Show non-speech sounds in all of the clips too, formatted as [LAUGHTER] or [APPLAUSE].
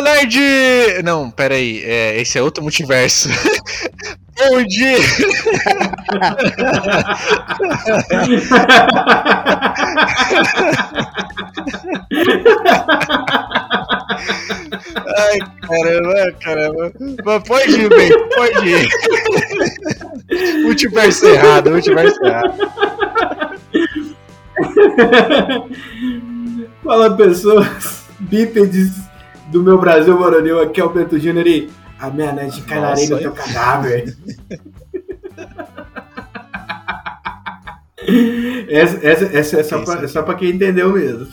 Nerd! Não, peraí, é, esse é outro multiverso. [LAUGHS] Bom dia! Ai, caramba, caramba. Mas pode ir, bem, pode ir. multiverso errado, multiverso errado. Fala pessoas, bípedes do meu Brasil Moronil, aqui é o Beto Júnior e a minha net cai na areia do teu cadáver. [LAUGHS] essa, essa, essa é, só pra, é só pra quem entendeu mesmo.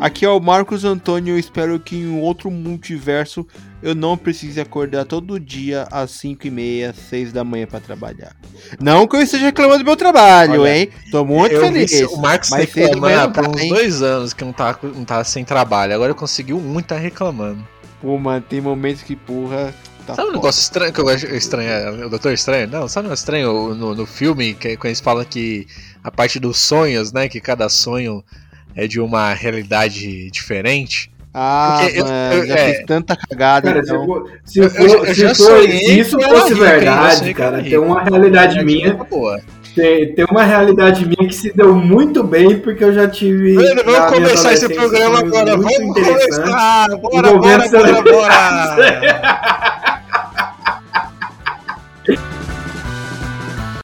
Aqui é o Marcos Antônio. Eu espero que em um outro multiverso eu não precise acordar todo dia às 5 e meia, 6 da manhã para trabalhar. Não que eu esteja reclamando do meu trabalho, Olha, hein? Tô muito feliz. o Marcos mas reclamando por uns hein? dois anos que não tá, não tá sem trabalho. Agora conseguiu muito tá reclamando. Pô, mano, tem momentos que, porra. Tá sabe um negócio estranho que eu estranho? O Doutor Estranho? Não, sabe um negócio estranho no, no filme que quando eles falam que a parte dos sonhos, né? Que cada sonho é de uma realidade diferente. Ah, eu, eu, já é, fiz tanta cagada. Cara, então. se, for, se, for, se, for, se isso fosse verdade, cara, tem uma realidade minha. Tem, tem uma realidade minha que se deu muito bem, porque eu já tive. Mano, vamos começar esse programa agora. Vamos começar. Bora, bora, bora, bora.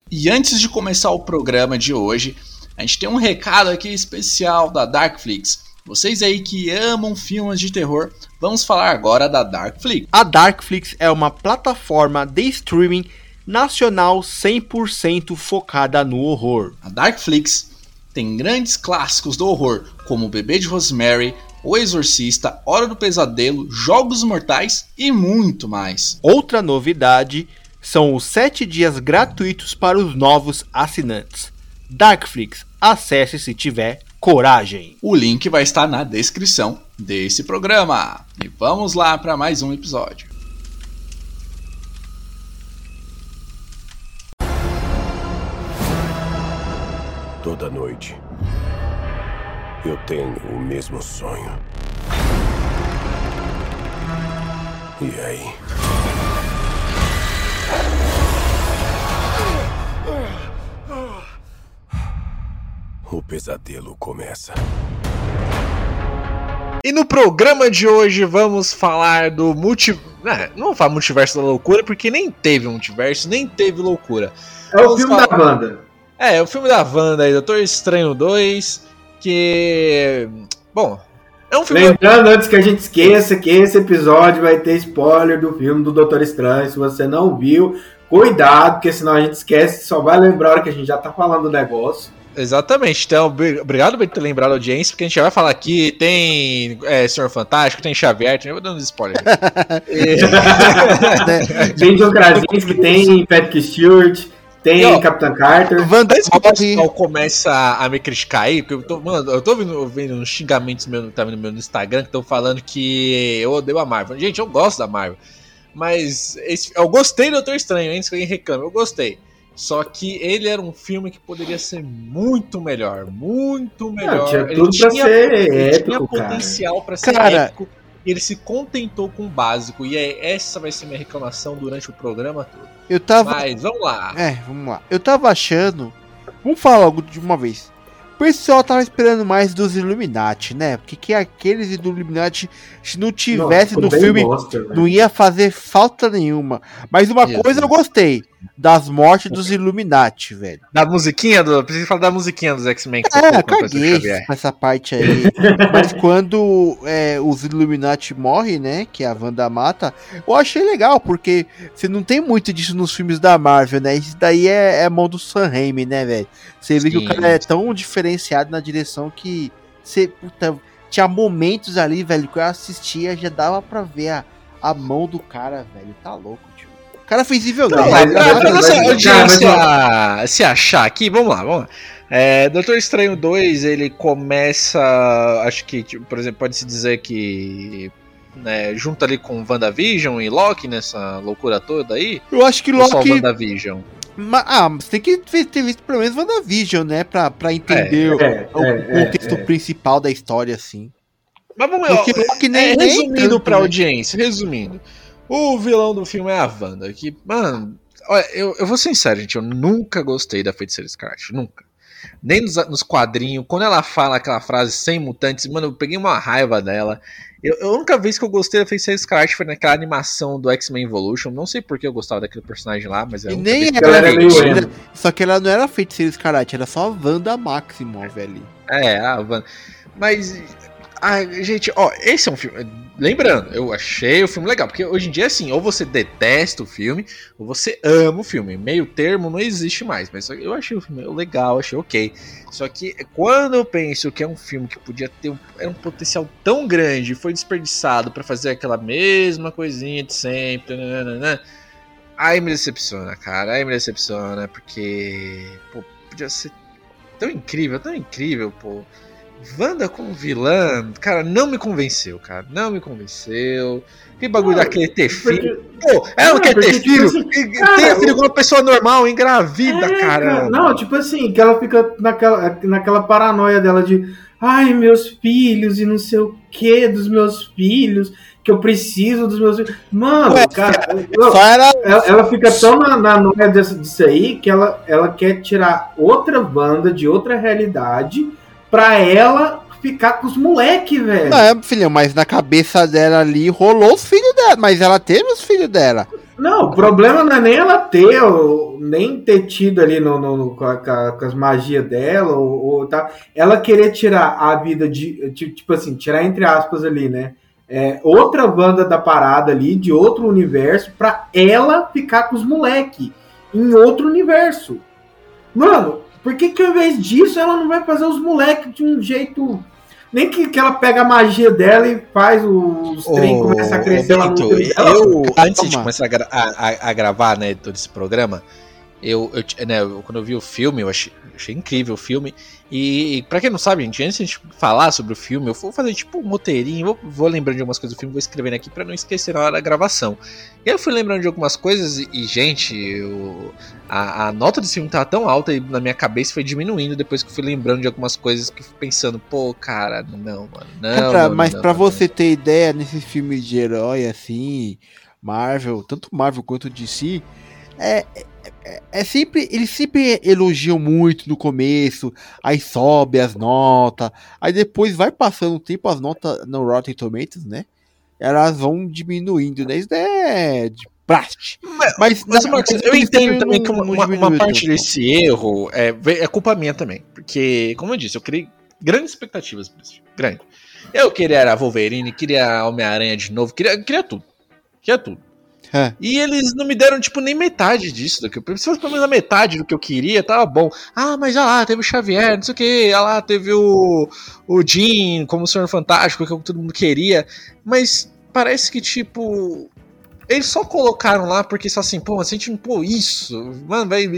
e antes de começar o programa de hoje, a gente tem um recado aqui especial da Darkflix. Vocês aí que amam filmes de terror, vamos falar agora da Darkflix. A Darkflix é uma plataforma de streaming nacional 100% focada no horror. A Darkflix tem grandes clássicos do horror, como O Bebê de Rosemary, O Exorcista, Hora do Pesadelo, Jogos Mortais e muito mais. Outra novidade são os 7 dias gratuitos para os novos assinantes. Darkflix, acesse se tiver coragem. O link vai estar na descrição desse programa. E vamos lá para mais um episódio. Toda noite eu tenho o mesmo sonho. E aí? O pesadelo começa. E no programa de hoje vamos falar do multi... É, não vou falar multiverso da loucura, porque nem teve multiverso, nem teve loucura. É vamos o filme falar... da Wanda. É, é o filme da Wanda aí, Doutor Estranho 2, que... Bom, é um filme... Lembrando, antes que a gente esqueça, que esse episódio vai ter spoiler do filme do Doutor Estranho. Se você não viu, cuidado, porque senão a gente esquece, só vai lembrar a hora que a gente já tá falando do negócio. Exatamente. Então, obrigado por ter lembrado a audiência, porque a gente já vai falar aqui. Tem é, Senhor Fantástico, tem Xavier, tem... eu vou dando spoiler. [LAUGHS] [LAUGHS] tem John Krasinski, tem Patrick Stewart, tem e, ó, Capitão Carter. Wanda o pessoal começa a me criticar aí, porque eu tô, mano, eu tô vendo, vendo uns xingamentos meu, tá no meu Instagram que estão falando que eu odeio a Marvel. Gente, eu gosto da Marvel. Mas esse, eu gostei do Doutor Estranho, antes que alguém reclame, eu gostei. Só que ele era um filme que poderia ser muito melhor, muito melhor. Não, tinha tudo ele pra tinha, ser ele épico, tinha potencial para ser cara, épico. E ele se contentou com o básico. E é, essa vai ser minha reclamação durante o programa todo. Eu tava. Mas vamos lá. É, vamos lá. Eu tava achando. Vamos falar logo de uma vez. O pessoal tava esperando mais dos Illuminati, né? Porque que aqueles do Illuminati, se não tivesse no filme, monster, não ia fazer falta nenhuma. Mas uma coisa eu gostei das mortes dos Illuminati, velho. Da musiquinha do. Preciso falar da musiquinha dos X-Men. É, caguei essa parte aí. [LAUGHS] Mas quando é, os Illuminati morrem, né? Que a Wanda mata, eu achei legal, porque você não tem muito disso nos filmes da Marvel, né? Isso daí é, é mão do Sam Raimi, né, velho? Você vê que o cara é tão diferenciado na direção que você. Puta, tinha momentos ali, velho, que eu assistia, já dava pra ver a, a mão do cara, velho. Tá louco. O cara fez Evil Dead. se achar aqui, vamos lá, vamos lá. É, Doutor Estranho 2, ele começa. Acho que, tipo, por exemplo, pode-se dizer que. Né, junto ali com WandaVision e Loki nessa loucura toda aí. Eu acho que Loki. Só WandaVision. Ah, você tem que ter visto pelo menos WandaVision, né? Pra, pra entender é, o, é, o, é, contexto é. principal da história, assim. Mas vamos lá. É, resumindo pra né? audiência, resumindo. O vilão do filme é a Wanda, que, mano, olha, eu, eu vou ser sincero, gente, eu nunca gostei da Feiticeira Escarlate, nunca. Nem nos, nos quadrinhos, quando ela fala aquela frase sem mutantes, mano, eu peguei uma raiva dela. Eu, a única vez que eu gostei da Feiticeira Escarlate foi naquela animação do X-Men Evolution. Não sei porque eu gostava daquele personagem lá, mas é E nem ela era meio Só que ela não era Feiticeira Escarlate, era só a Wanda Maximoff velho. É, a Wanda. Mas Ai, gente, ó, esse é um filme. Lembrando, eu achei o filme legal, porque hoje em dia assim, ou você detesta o filme, ou você ama o filme. Meio termo não existe mais, mas eu achei o filme legal, achei ok. Só que quando eu penso que é um filme que podia ter um, um potencial tão grande, foi desperdiçado para fazer aquela mesma coisinha de sempre, nananana, aí me decepciona, cara, aí me decepciona, porque, pô, podia ser tão incrível, tão incrível, pô. Wanda como vilã, cara, não me convenceu, cara. Não me convenceu. Que bagulho daquele ter filho. Pô, ela não, quer ter filho. Tipo assim, tem filho com uma pessoa normal, engravida, é, cara. Não, tipo assim, que ela fica naquela, naquela paranoia dela de ai, meus filhos e não sei o que dos meus filhos, que eu preciso dos meus filhos. Mano, Ué, cara, eu, era... ela, ela, fica tão na, na noia disso, disso aí que ela, ela quer tirar outra banda de outra realidade pra ela ficar com os moleques, velho. Não, é, filhão, mas na cabeça dela ali rolou os filhos dela, mas ela teve os filhos dela. Não, o problema não é nem ela ter, ou, nem ter tido ali no, no, no com, a, com, as magias dela, ou, ou tá. Ela querer tirar a vida de. Tipo assim, tirar entre aspas ali, né? É, outra banda da parada ali, de outro universo, pra ela ficar com os moleques em outro universo. Mano, por que, que ao invés disso ela não vai fazer os moleques de um jeito. Nem que, que ela pega a magia dela e faz os oh, trem começa a crescer Bento, Eu, antes de começar a, a, a, gravar né, todo esse programa, eu, eu, né, quando eu vi o filme, eu achei, achei incrível o filme. E, e para quem não sabe, gente, antes de a gente falar sobre o filme, eu vou fazer tipo um roteirinho, vou, vou lembrando de algumas coisas do filme, vou escrevendo aqui para não esquecer na hora da gravação. E aí eu fui lembrando de algumas coisas e, e gente, eu, a, a, nota desse filme tava tão alta e na minha cabeça foi diminuindo depois que eu fui lembrando de algumas coisas que eu fui pensando, pô, cara, não, mano, não. Cara, não, mas para você ter ideia, nesse filme de herói assim, Marvel, tanto Marvel quanto DC, é, é, é, sempre. Eles sempre elogiam muito no começo, aí sobe as notas, aí depois vai passando o tempo, as notas no Rotten Tomatoes, né? Elas vão diminuindo, né? Isso é de praste. Mas, mas, mas Marcos, eu entendo também que uma, uma, parte desse erro é, é culpa minha também. Porque, como eu disse, eu criei grandes expectativas pra esse filme. Grande. Eu queria a Wolverine, queria Homem-Aranha de novo, queria, queria tudo. Queria tudo. É. E eles não me deram, tipo, nem metade disso. Do que eu, se fosse pelo menos a metade do que eu queria, tava bom. Ah, mas já lá, teve o Xavier, não sei o que. Ah lá, teve o, o Jean como o Senhor Fantástico, que todo mundo queria. Mas parece que, tipo. Eles só colocaram lá porque só assim, pô, se a gente não pôr isso, mano, vai,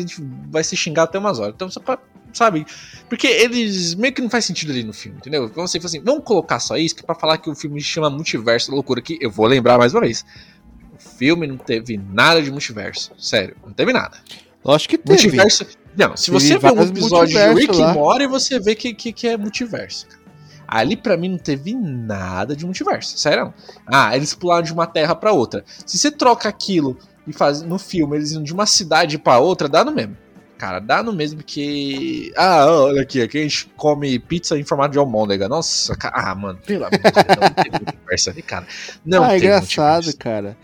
vai se xingar até umas horas. Então, só pra, sabe? Porque eles meio que não faz sentido ali no filme, entendeu? Então você assim, vamos colocar só isso, que é pra falar que o filme chama Multiverso da Loucura, que eu vou lembrar mais uma vez filme não teve nada de multiverso. Sério, não teve nada. Lógico que teve. Multiverso. Não, se você vê um episódio de Rick lá. Morty, você vê que, que, que é multiverso. Ali para mim não teve nada de multiverso, sério. Ah, eles pularam de uma terra para outra. Se você troca aquilo e faz no filme eles indo de uma cidade para outra, dá no mesmo. Cara, dá no mesmo que. Ah, olha aqui, aqui a gente come pizza em formato de almôndega. Nossa, cara. Ah, mano, pelo amor de Deus, não teve multiverso ali, cara. Não ah, é engraçado, multiverso. cara.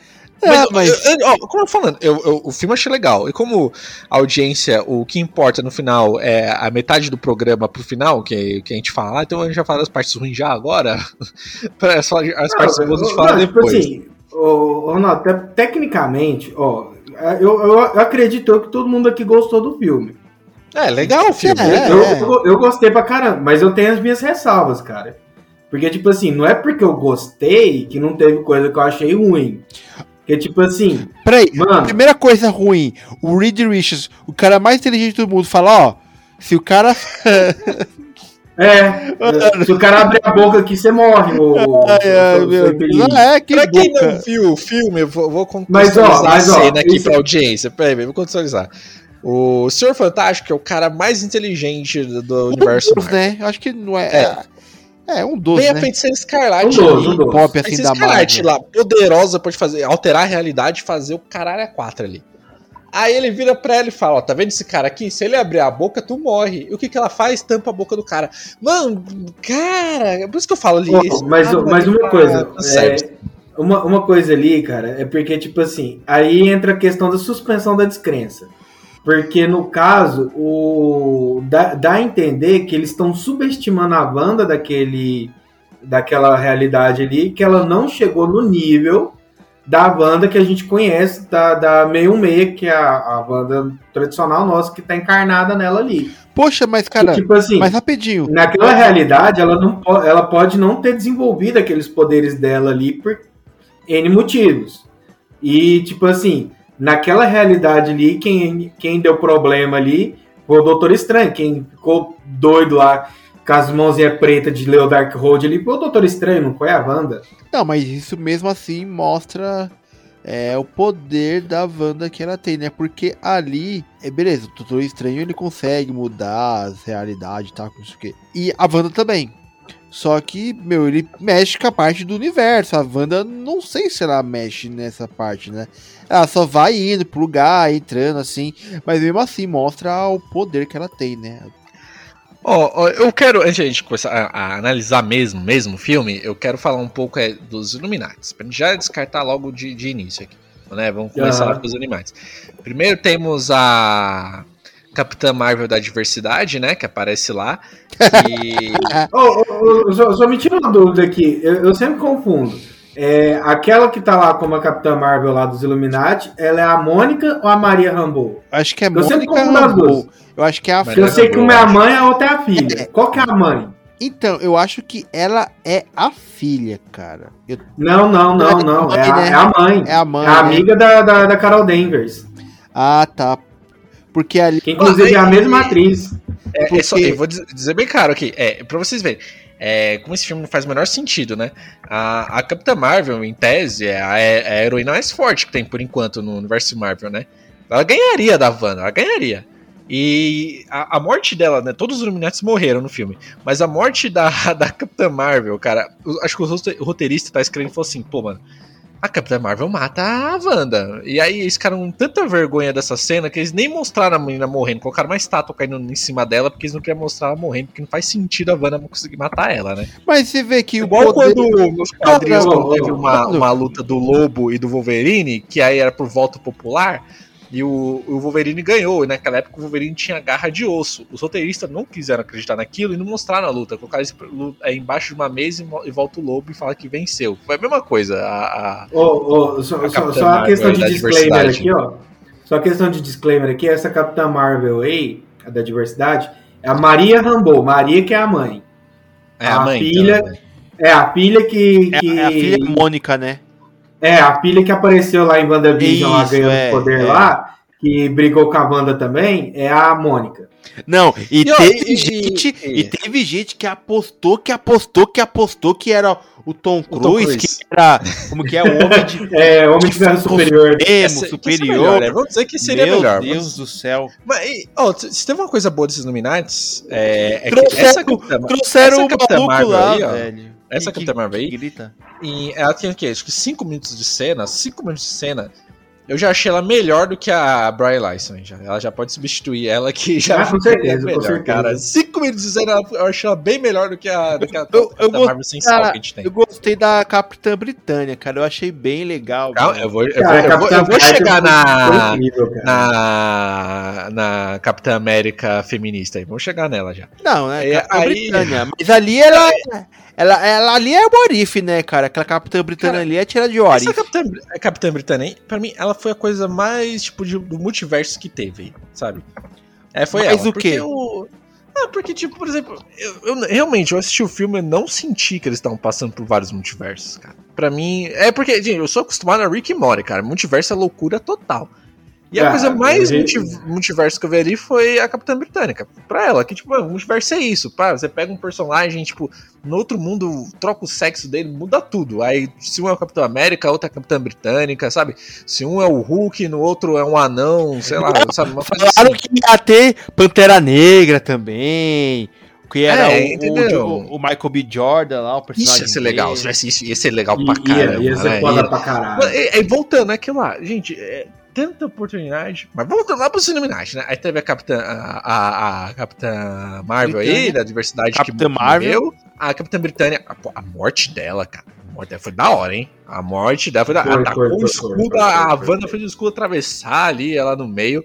Mas, mas... Eu, ó, como eu falando, eu, eu, o filme eu achei legal. E como a audiência, o que importa no final é a metade do programa pro final, que, que a gente fala, então a gente já fala das partes ruins já agora. [LAUGHS] as, as não, partes boas a gente fala tipo depois. Tipo assim, oh, não, te, tecnicamente, ó, eu, eu, eu acredito que todo mundo aqui gostou do filme. É, legal o filme. É, eu, é. eu, eu gostei pra caramba, mas eu tenho as minhas ressalvas, cara. Porque, tipo assim, não é porque eu gostei que não teve coisa que eu achei ruim. Que tipo assim. Peraí, mano, primeira coisa ruim: o Reed Richards, o cara mais inteligente do mundo, fala: ó, se o cara. É, [LAUGHS] se o cara abrir a boca aqui, você morre. O, ai, ai, meu Deus. É, que pra quem não viu o filme, eu vou, vou contextualizar mas, ó, mas, a cena ó, aqui isso... pra audiência. Peraí, vou contextualizar. O Senhor Fantástico é o cara mais inteligente do, do universo. Deus, né? Eu acho que não é. é. É, um 12, Vem a né? feiticeira escarlate. Um 12, ali. um 12. Pop assim Feiticeira da escarlate lá, poderosa, pode fazer, alterar a realidade e fazer o caralho a quatro ali. Aí ele vira pra ela e fala: Ó, tá vendo esse cara aqui? Se ele abrir a boca, tu morre. E o que que ela faz? Tampa a boca do cara. Mano, cara, é por isso que eu falo ali. Esse mas, cara mas uma tá- coisa, é, uma, uma coisa ali, cara, é porque, tipo assim, aí entra a questão da suspensão da descrença. Porque, no caso, o dá, dá a entender que eles estão subestimando a Wanda daquele, daquela realidade ali, que ela não chegou no nível da Wanda que a gente conhece, da, da 616, que é a, a Wanda tradicional nossa, que tá encarnada nela ali. Poxa, mas, cara, tipo assim, mas rapidinho. naquela realidade, ela, não, ela pode não ter desenvolvido aqueles poderes dela ali por N motivos. E, tipo assim, naquela realidade ali, quem, quem deu problema ali foi o Doutor Estranho. Quem ficou doido lá com as mãozinhas pretas de Leo Dark Road ali foi o Doutor Estranho, não foi a Wanda. Não, mas isso mesmo assim mostra é, o poder da Wanda que ela tem, né? Porque ali, é beleza, o Doutor Estranho ele consegue mudar as realidades e tal, não sei. E a Wanda também. Só que, meu, ele mexe com a parte do universo. A Wanda, não sei se ela mexe nessa parte, né? Ela só vai indo pro lugar, entrando assim. Mas mesmo assim, mostra o poder que ela tem, né? Ó, ó, eu quero, antes de a gente começar a, a analisar mesmo, mesmo o filme, eu quero falar um pouco é, dos Illuminati, pra gente já descartar logo de, de início aqui, né? Vamos começar lá com os Illuminati. Primeiro temos a Capitã Marvel da Diversidade, né, que aparece lá, [LAUGHS] e... Ô, ô, ô, só, só me tira uma dúvida aqui, eu, eu sempre confundo. É, aquela que tá lá como a Capitã Marvel lá dos Illuminati, ela é a Mônica ou a Maria Rambeau? Acho que é Eu sempre Mônica confundo as Rambeau. duas. Eu acho que é a Mas Eu Maria sei que Rambeau, uma é a mãe, a outra é a filha. Qual que é a mãe? Então, eu acho que ela é a filha, cara. Eu- Não, não, não, não. É a, né? é a mãe. É a mãe. É a né? amiga da, da, da Carol Danvers. Ah, tá. Porque ali. Que inclusive é a mesma atriz. É, é só, Porque- eu vou dizer, bem claro aqui, é, pra vocês verem, é, como esse filme não faz o menor sentido, né? A, a Capitã Marvel, em tese, é a, é a heroína mais forte que tem por enquanto no universo Marvel, né? Ela ganharia da Wanda, ela ganharia. E a, a morte dela, né? Todos os Illuminati morreram no filme, mas a morte da, [LAUGHS] da Capitã Marvel, cara, acho que o roteirista tá escrevendo e falou assim: pô, mano, a Capitã Marvel mata a Wanda. E aí eles ficaram com tanta vergonha dessa cena que eles nem mostraram a menina morrendo. Colocaram uma estátua caindo em cima dela porque eles não queriam mostrar ela morrendo, porque não faz sentido a Wanda conseguir matar ela, né? Mas você vê que Igual o poder... quando nos quadrinhos Não, quando teve uma, uma luta do Lobo e do Wolverine, que aí era por voto popular, e o, o Wolverine ganhou. E naquela época o Wolverine tinha garra de osso. Os roteiristas não quiseram acreditar naquilo e não mostraram a luta. Colocaram isso é, embaixo de uma mesa e e volta o Lobo e fala que venceu. Foi a mesma coisa. A, a- Ô, ô, só, A só, só a questão Marvel de disclaimer aqui, ó. Só a questão de disclaimer aqui, essa Capitã Marvel aí, a da diversidade, é a Maria Rambeau. Maria que é a mãe. é a A mãe. filha- então, né? É a filha que. É, que- é a filha Mônica, né? É, a filha que apareceu lá em WandaVision, lá Isso, ganhando é, poder é. lá, que brigou com a Wanda também, é a Mônica. Não, e, E, teve e- gente, e- e, teve gente que apostou, que apostou, que apostou que era o Tom Tom Cruise, que era, como que é, o homem [LAUGHS] de É, Homem de Ferro Superior. supremo, Essa- que superior. melhor, né? Vamos dizer que seria Meu melhor. Deus do céu. Mas, e, ó, se tem uma coisa boa desses Illuminati, é, é que Trouxeram- essa Capitã, Trouxeram essa o maluco lá, aí, ó, velho. Essa Que- Capitã Marvel aí, que grita. E ela tem o quê? Acho que 5 minutos de cena. 5 minutos de cena. Eu já achei ela melhor do que a Bry Larson. Já. Ela já pode substituir ela que já Ah, com certeza, com melhor, certeza. cara. 5 minutos de cena eu achei ela bem melhor do que a, do que a, Eu- eu Marvel sem sal que a gente tem. Eu gostei da Capitã Britânia, cara. Eu achei bem legal. Calma, eu vou, eu Cara, vou, eu vou, eu vou chegar na, incrível, cara. na, na Capitã América feminista aí. Vamos chegar nela já. Não, né? É, Capitã aí- Britânia. Mas ali ela, ela, ela. ali é o Orif, né, cara? Aquela Capitã Britânia Cara, ali é tira de Essa Orif. Capitã, a Capitã Britânia, pra mim, ela foi a coisa mais, tipo, de- do multiverso que teve, sabe? É, foi Mas ela. o porque quê? eu- Ah, porque, tipo, por exemplo, eu, eu- realmente, eu assisti o filme e não senti que eles estavam passando por vários multiversos, cara. Pra mim, é porque, gente, eu sou acostumado a Rick e Morty, cara. Multiverso é loucura total. E a Ah, coisa mais multiverso que eu vi ali foi a Capitã Britânica. Pra ela, que, tipo, multiverso é isso. Pá, você pega um personagem, tipo, no outro mundo, troca o sexo dele, muda tudo. Aí, se um é o Capitão América, a outra é a Capitã Britânica, sabe? Se um é o Hulk, no outro é um anão, sei lá, sabe? Uma Falaram assim. que ia ter Pantera Negra também. Que era É, o- o, o Michael B. Jordan lá, o Isso personagem. ia ser legal. Se dele. tivesse isso, ia ser legal pra caramba. ia ser né? foda pra caralho. E, e voltando aquilo lá, gente, é, tanta oportunidade. Mas voltando lá pro Illuminati, né? Aí teve a Capitã, a, a, a Capitã Marvel aí, Britânia. da diversidade Capitã que Marvel. morreu. A Capitã Britânia, a, a morte dela, cara. A morte dela foi da hora, hein? A morte dela foi da hora. foi, o escudo, foi, a foi. Wanda fez o escudo atravessar ali, ela no meio.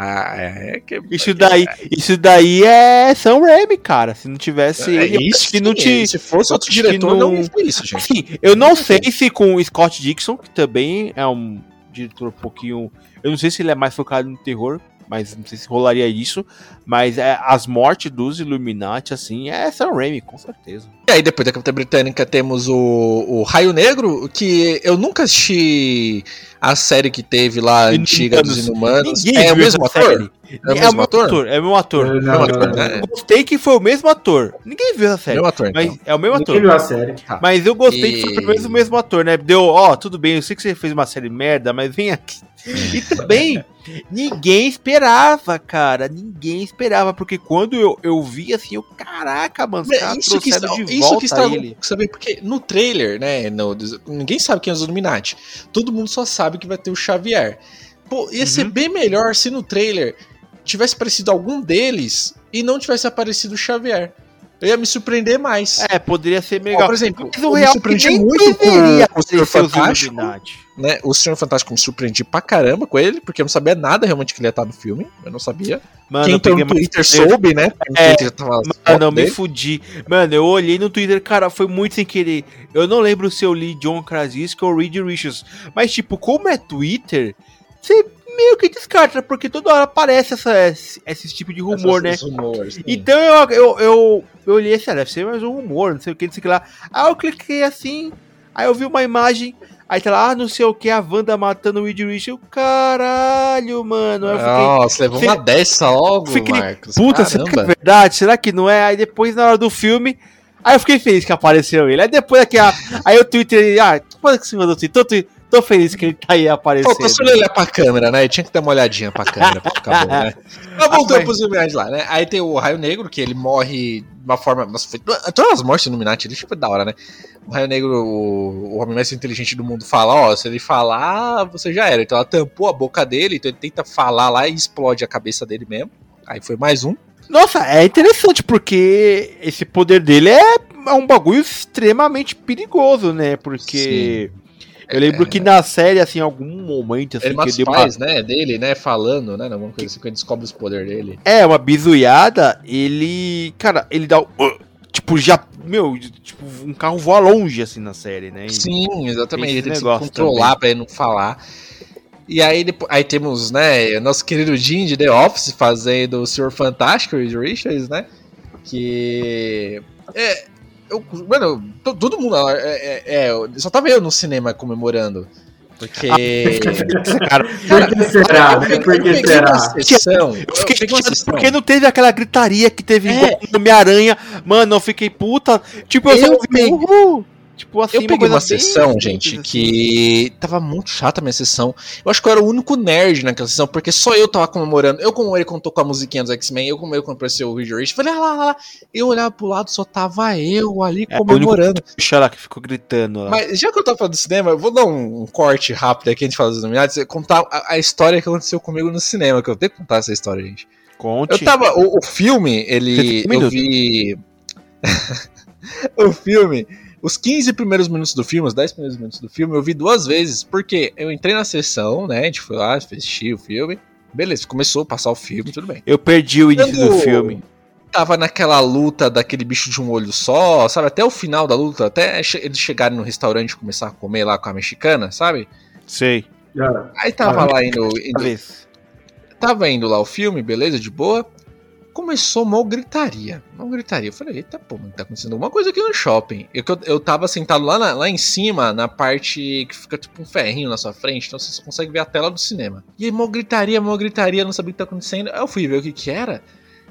Ah, é que. Isso daí, isso daí é Sam Raimi, cara. Se não tivesse é ele, isso, se não te, Se fosse outro diretor, não, não- foi isso, gente. Assim, eu não sei se com o Scott Dixon, que também é um diretor um pouquinho. Eu não sei se ele é mais focado no terror, mas não sei se rolaria isso. Mas é, as mortes dos Illuminati, assim, é Sam Raimi, com certeza. E aí, depois da Capitã Britânica, temos o, o Raio Negro, que eu nunca assisti a série que teve lá, antiga dos Inumanos. Ninguém É o mesmo ator? série. É o mesmo ator? É o mesmo ator. Não, Mesmo não, ator, não? Eu gostei que foi o mesmo ator. Ninguém viu essa série. Ator, então. Mas é o mesmo Ninguém ator. viu a série. Mas eu gostei que foi E- pelo menos o mesmo ator, né? Deu, ó, tudo bem, eu sei que você fez uma série merda, mas vem aqui. [LAUGHS] E também, ninguém esperava, cara. Ninguém esperava, porque quando eu, eu vi assim, eu, caraca, mano, os caras Isso que, está, de isso volta que estragou, ele. sabe? Porque no trailer, né? no- ninguém sabe quem é os Illuminati. Todo mundo só sabe que vai ter o Xavier. Pô, ia ser Uhum. bem melhor se no trailer tivesse aparecido algum deles e não tivesse aparecido o Xavier. Eu ia me surpreender mais. É, poderia ser Ó, melhor. por exemplo, Mas eu o real surpreendi muito com, deveria com o Senhor Fantástico. Né? O Senhor Fantástico me surpreendi pra caramba com ele, porque eu não sabia nada realmente que ele ia estar no filme. Eu não sabia. Mano, Quem eu entrou peguei no Twitter soube, né? É, Twitter tava Mano, eu me fudi. Mano, eu olhei no Twitter, cara, foi muito sem querer. Eu não lembro se eu li John Krasinski ou Reed Richards. Mas, tipo, como é Twitter, você meio que descarta, porque toda hora aparece essa, esse, esse tipo de rumor, né? Esses rumores, sim. Então eu, eu, eu, eu olhei assim, ah, deve ser mais um rumor, não sei o que, não sei o que lá. Aí eu cliquei assim, aí eu vi uma imagem, aí tá lá, ah, não sei o que, a Wanda matando o Reed Richards. Eu, caralho, mano. Aí eu fiquei, Nossa, levou uma dessa logo, Fiquei- Marcos. Puta, será que é verdade? Será que não é? Aí depois, na hora do filme, aí eu fiquei feliz que apareceu ele. Aí depois aqui, aí o Twitter, ah, depois que você mandou o Twitter, tô, feliz que ele tá aí aparecendo. Faltou só ele olhar pra câmera, né? Ele tinha que dar uma olhadinha pra câmera pra ficar bom, né? [LAUGHS] Mas voltando mas- pros Illuminati lá, né? Aí tem o Raio Negro, que ele morre de uma forma. Nossa, foi... Todas as mortes do Illuminati, ele foi da hora, né? O Raio Negro, o, o homem mais inteligente do mundo, fala: Ó, se ele falar, você já era. Então ela tampou a boca dele, então ele tenta falar lá e explode a cabeça dele mesmo. Aí foi mais um. Nossa, é interessante, porque esse poder dele é, é um bagulho extremamente perigoso, né? Porque. Eu lembro que na série, assim, em algum momento, assim, Ele que os dei uma, pais, né? Dele, né? Falando, né? Alguma coisa assim, que ele descobre os poderes dele. É, uma bizuiada, ele. Cara, ele dá. o- Tipo, já. Meu, tipo, um carro voa longe, assim, na série, né? E- Sim, exatamente. Ele tem que se controlar também. pra ele não falar. E aí, depois, aí temos, né, nosso querido Jim de The Office fazendo o Senhor Fantástico, o Richards, né? Que. É. Eu, mano, to- todo mundo. É, é, é, só tava eu no cinema comemorando. Porque. Cara, [LAUGHS] Por que será, né? eu Por que será? sessão. eu fiquei chateado porque não teve aquela gritaria que teve É. Homem-Aranha. Mano, eu fiquei puta. Tipo, eu, Eu só ouvi peguei- uhul. Tipo assim, Eu peguei uma sessão, simples, gente, assim. que tava muito chata a minha sessão. Eu acho que eu era o único nerd naquela sessão, porque só eu tava comemorando. Eu comemorei quando tocou a musiquinha dos X-Men, eu comemorei quando apareceu o Reed Richards. Falei, ah lá, lá, lá. Eu olhava pro lado, só tava eu ali É, comemorando. Puxa lá que ficou gritando lá. Mas já que eu tava falando do cinema, eu vou dar um, um corte rápido aqui, a gente fala dos nominados, contar a, a história que aconteceu comigo no cinema, que eu tenho que contar essa história, gente. Conte. Eu tava. O, o filme, ele. Um Eu vi. [LAUGHS] o filme. Os 15 primeiros minutos do filme, os 10 primeiros minutos do filme, eu vi duas vezes, porque eu entrei na sessão, né? A gente foi lá, assistiu o filme. Beleza, começou a passar o filme, tudo bem. Eu perdi o início Quando do filme. Tava naquela luta daquele bicho de um olho só, sabe? Até o final da luta, até eles chegarem no restaurante e começar a comer lá com a mexicana, sabe? Sei. Aí tava Ah, lá indo, indo. Tava indo lá o filme, beleza, de boa. Começou mal gritaria. Mal gritaria. Eu falei, eita, pô, tá acontecendo alguma coisa aqui no shopping. Eu, eu, tava sentado lá, na- lá em cima, na parte que fica tipo um ferrinho na sua frente, então você só consegue ver a tela do cinema. E aí, mal gritaria, mal gritaria, não sabia o que tá acontecendo. Aí eu fui ver o que que era.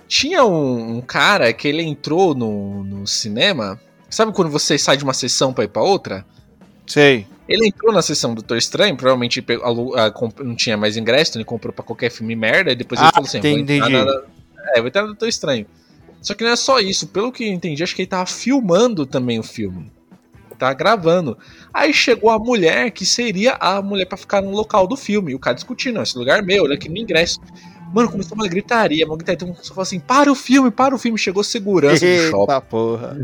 Tinha um, um cara que ele entrou no, no cinema. Sabe quando você sai de uma sessão pra ir pra outra? Sei. Ele entrou na sessão do Doutor Estranho, provavelmente ah, comp- não tinha mais ingresso, então ele comprou pra qualquer filme merda, e depois ele Ah, falou assim: vou entrar, entendi. na, é, vou entrar no Doutor Estranho. Só que não é só isso, pelo que eu entendi, acho que ele tava filmando também o filme. Tá gravando. Aí chegou a mulher que seria a mulher pra ficar no local do filme. E o cara discutindo, "Não, esse lugar é meu, olha aqui no ingresso. Mano, começou uma gritaria, uma gritaria. Então falou assim: para o filme, para o filme. Chegou segurança do shopping, porra.